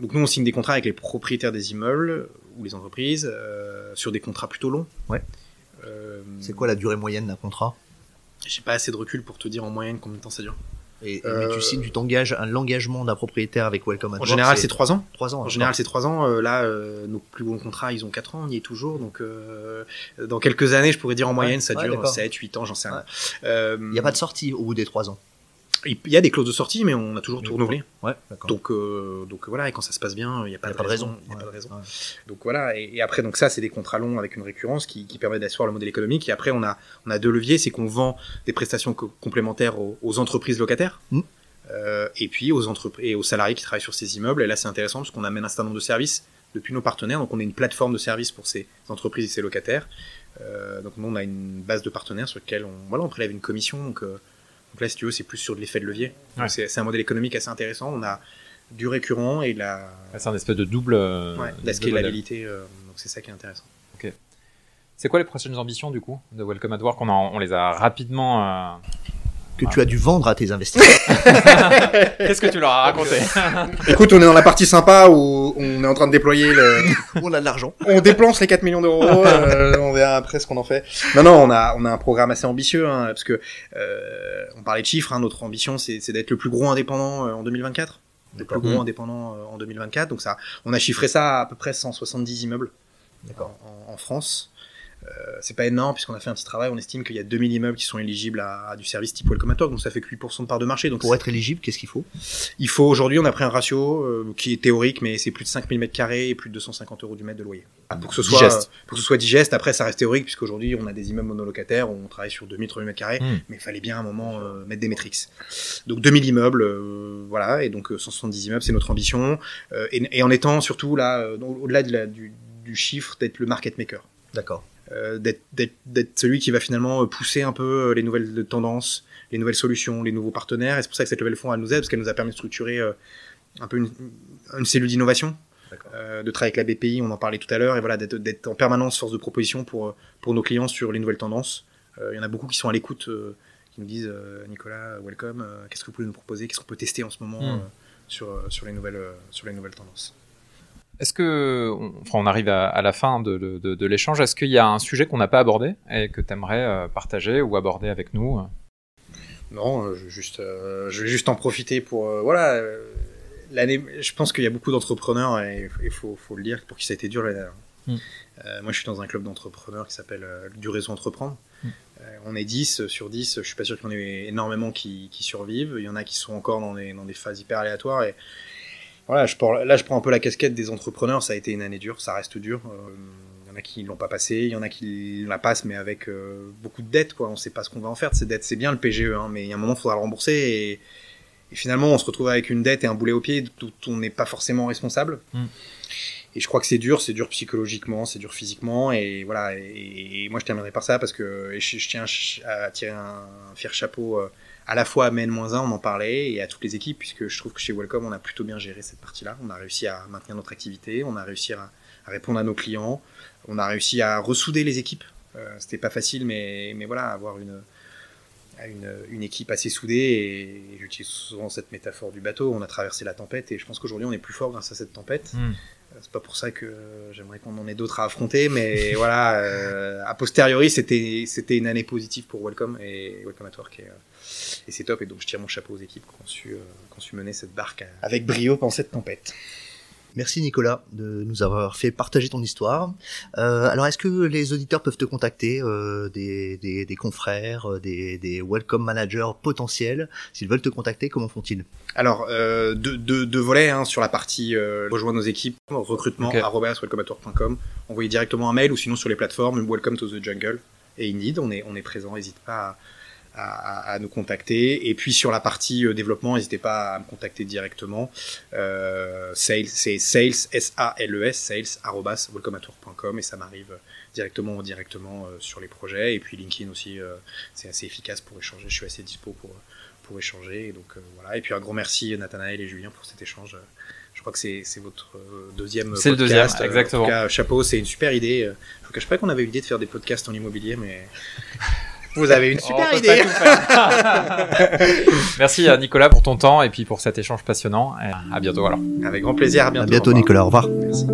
donc nous on signe des contrats avec les propriétaires des immeubles ou les entreprises euh, sur des contrats plutôt longs. Ouais. C'est quoi la durée moyenne d'un contrat? J'ai pas assez de recul pour te dire en moyenne combien de temps ça dure. Et, et Euh, mais tu signes, tu t'engages un l'engagement d'un propriétaire avec Welcome at En général, c'est trois ans. trois ans. En général, c'est trois ans. Euh, là, euh, nos plus gros contrats, ils ont quatre ans. On y est toujours. Donc, dans quelques années, je pourrais dire en moyenne, ça dure d'accord. 7, 8 ans, j'en sais rien. Il n'y a pas de sortie au bout des trois ans. Il y a des clauses de sortie, mais on a toujours tout renouvelé. Ouais. Donc, euh, donc voilà, et quand ça se passe bien, il n'y a pas, y a de pas de raison. y a pas de raison. Ouais. Donc voilà, et, et après, donc ça, c'est des contrats longs avec une récurrence qui, qui permet d'asseoir le modèle économique. Et après, on a, on a deux leviers, c'est qu'on vend des prestations co- complémentaires aux, aux entreprises locataires. Mm. euh, et puis aux entreprises et aux salariés qui travaillent sur ces immeubles. Et là, c'est intéressant parce qu'on amène un certain nombre de services depuis nos partenaires. Donc, on est une plateforme de services pour ces entreprises et ces locataires. Euh, donc, nous, on a une base de partenaires sur laquelle on, voilà, on prélève une commission. Donc, euh, donc là, si tu veux, c'est plus sur de l'effet de levier. Ouais. C'est un modèle économique assez intéressant. On a du récurrent et de la, C'est un espèce de double. euh, ouais, double la scalabilité. euh, donc, c'est ça qui est intéressant. C'est quoi les prochaines ambitions du coup de Welcome at Work? On, a- on les a rapidement. Que tu as dû vendre à tes investisseurs. Qu'est-ce que tu leur as raconté? Écoute, on est dans la partie sympa où on est en train de déployer le, on a de l'argent. on dépense les 4 millions d'euros, euh, on verra après ce qu'on en fait. Non, non, on a, on a un programme assez ambitieux, hein, parce que euh, on parlait de chiffres, hein, notre ambition c'est c'est d'être le plus gros indépendant euh, en 2024. Le plus gros Mhm. indépendant euh, en 2024, donc ça, on a chiffré ça à à peu près 170 immeubles en France. Euh, c'est pas énorme puisqu'on a fait un petit travail, on estime qu'il y a 2000 immeubles qui sont éligibles à, à du service type Welcome at Work, donc ça fait que 8% de part de marché. Donc Pour être éligible, qu'est-ce qu'il faut? Il faut aujourd'hui, on a pris un ratio euh, qui est théorique, mais c'est plus de 5000 mètres carrés et plus de 250 euros du mètre de loyer. Ah, pour que ce soit Digeste. pour que ce soit digeste. Après, ça reste théorique puisqu'aujourd'hui, on a des immeubles monolocataires où on travaille sur 2000 3000 mètres carrés, Hmm. mais il fallait bien à un moment euh, mettre des métriques. Donc 2000 immeubles, euh, voilà, et donc euh, 170 immeubles, c'est notre ambition. Euh, et, et en étant surtout là, euh, au- au-delà de la- du, du chiffre, d'être le market maker. D'accord. Euh, d'être celui qui va finalement euh, pousser un peu euh, les nouvelles tendances, les nouvelles solutions, les nouveaux partenaires. Et c'est pour ça que cette levée de fonds elle nous aide parce qu'elle nous a permis de structurer un peu une, une cellule d'innovation, euh, de travailler avec la BPI, on en parlait tout à l'heure, et voilà d'être en permanence force de proposition pour pour nos clients sur les nouvelles tendances. Euh, Il y en a beaucoup qui sont à l'écoute, euh, qui nous disent Nicolas, welcome, qu'est-ce que vous pouvez nous proposer, qu'est-ce qu'on peut tester en ce moment Hmm. sur sur les nouvelles sur les nouvelles tendances? Est-ce que, on, enfin, on arrive à, à la fin de, de- de- de l'échange, est-ce qu'il y a un sujet qu'on n'a pas abordé et que tu aimerais partager ou aborder avec nous Non, euh, je vais juste, euh, je vais juste en profiter pour, euh, voilà, euh, l'année. Je pense qu'il y a beaucoup d'entrepreneurs et il faut, faut le dire pour qui ça a été dur l'année dernière. Mm. Euh, moi, je suis dans un club d'entrepreneurs qui s'appelle euh, du réseau entreprendre. Mm. Euh, on est 10 sur 10. Je suis pas sûr qu'il y en ait énormément qui, qui survivent. Il y en a qui sont encore dans des, dans des phases hyper aléatoires et voilà, je prends, là, je prends un peu la casquette des entrepreneurs. Ça a été une année dure, ça reste dur. Euh, Il y en a qui l'ont pas passé, il y en a qui la passent, mais avec euh, beaucoup de dettes. Quoi. On sait pas ce qu'on va en faire de ces dettes. C'est bien le PGE, hein, mais il y a un moment, il faudra le rembourser. Et, et finalement, on se retrouve avec une dette et un boulet au pied dont on n'est pas forcément responsable. Mm. Et je crois que c'est dur, c'est dur psychologiquement, c'est dur physiquement. Et voilà. Et, et moi, je terminerai par ça parce que je, je tiens à tirer un, fier chapeau euh, à la fois à Men-1, on en parlait, et à toutes les équipes, puisque je trouve que chez Welcome, on a plutôt bien géré cette partie-là. On a réussi à maintenir notre activité, on a réussi à, à répondre à nos clients, on a réussi à ressouder les équipes. Euh, C'était pas facile, mais, mais voilà, avoir une, une, une équipe assez soudée, et, j'utilise souvent cette métaphore du bateau. On a traversé la tempête, et je pense qu'aujourd'hui, on est plus fort grâce à cette tempête. Hmm. Euh, C'est pas pour ça que j'aimerais qu'on en ait d'autres à affronter, mais voilà, euh, a posteriori, c'était c'était une année positive pour Welcome et Welcome at Work et, euh, et c'est top. Et donc je tire mon chapeau aux équipes qui ont su, euh, qui ont su mener cette barque à- avec brio pendant cette tempête. Merci Nicolas de nous avoir fait partager ton histoire. Euh, alors est-ce que les auditeurs peuvent te contacter, euh, des, des, des confrères, euh, des, des welcome managers potentiels? S'ils veulent te contacter, comment font-ils? Alors euh, deux, deux, deux volets hein, sur la partie euh, rejoindre nos équipes, recrutement Ok. arobase welcomeatwork.com, envoyer directement un mail ou sinon sur les plateformes Welcome to the Jungle et Indeed, on est on est présent, n'hésite pas à, à, à nous contacter. Et puis sur la partie euh, développement, n'hésitez pas à me contacter directement. Euh, sales, c'est sales, S-A-L-E-S, sales, arrobas, welcomeatwork.com, et ça m'arrive directement ou indirectement euh, sur les projets. Et puis LinkedIn aussi, euh, c'est assez efficace pour échanger. Je suis assez dispo pour, pour échanger. Et donc euh, voilà. Et puis un gros merci Nathanaël et Julien pour cet échange. Je crois que c'est c'est votre deuxième C'est le deuxième, exactement. En tout cas, chapeau, c'est une super idée. Je vous cache pas qu'on avait eu l'idée de faire des podcasts en immobilier, mais vous avez une super On peut idée. Merci à Nicolas pour ton temps et puis pour cet échange passionnant. Et à bientôt alors. Avec grand plaisir. À bientôt. À bientôt. Nicolas, au revoir. Merci.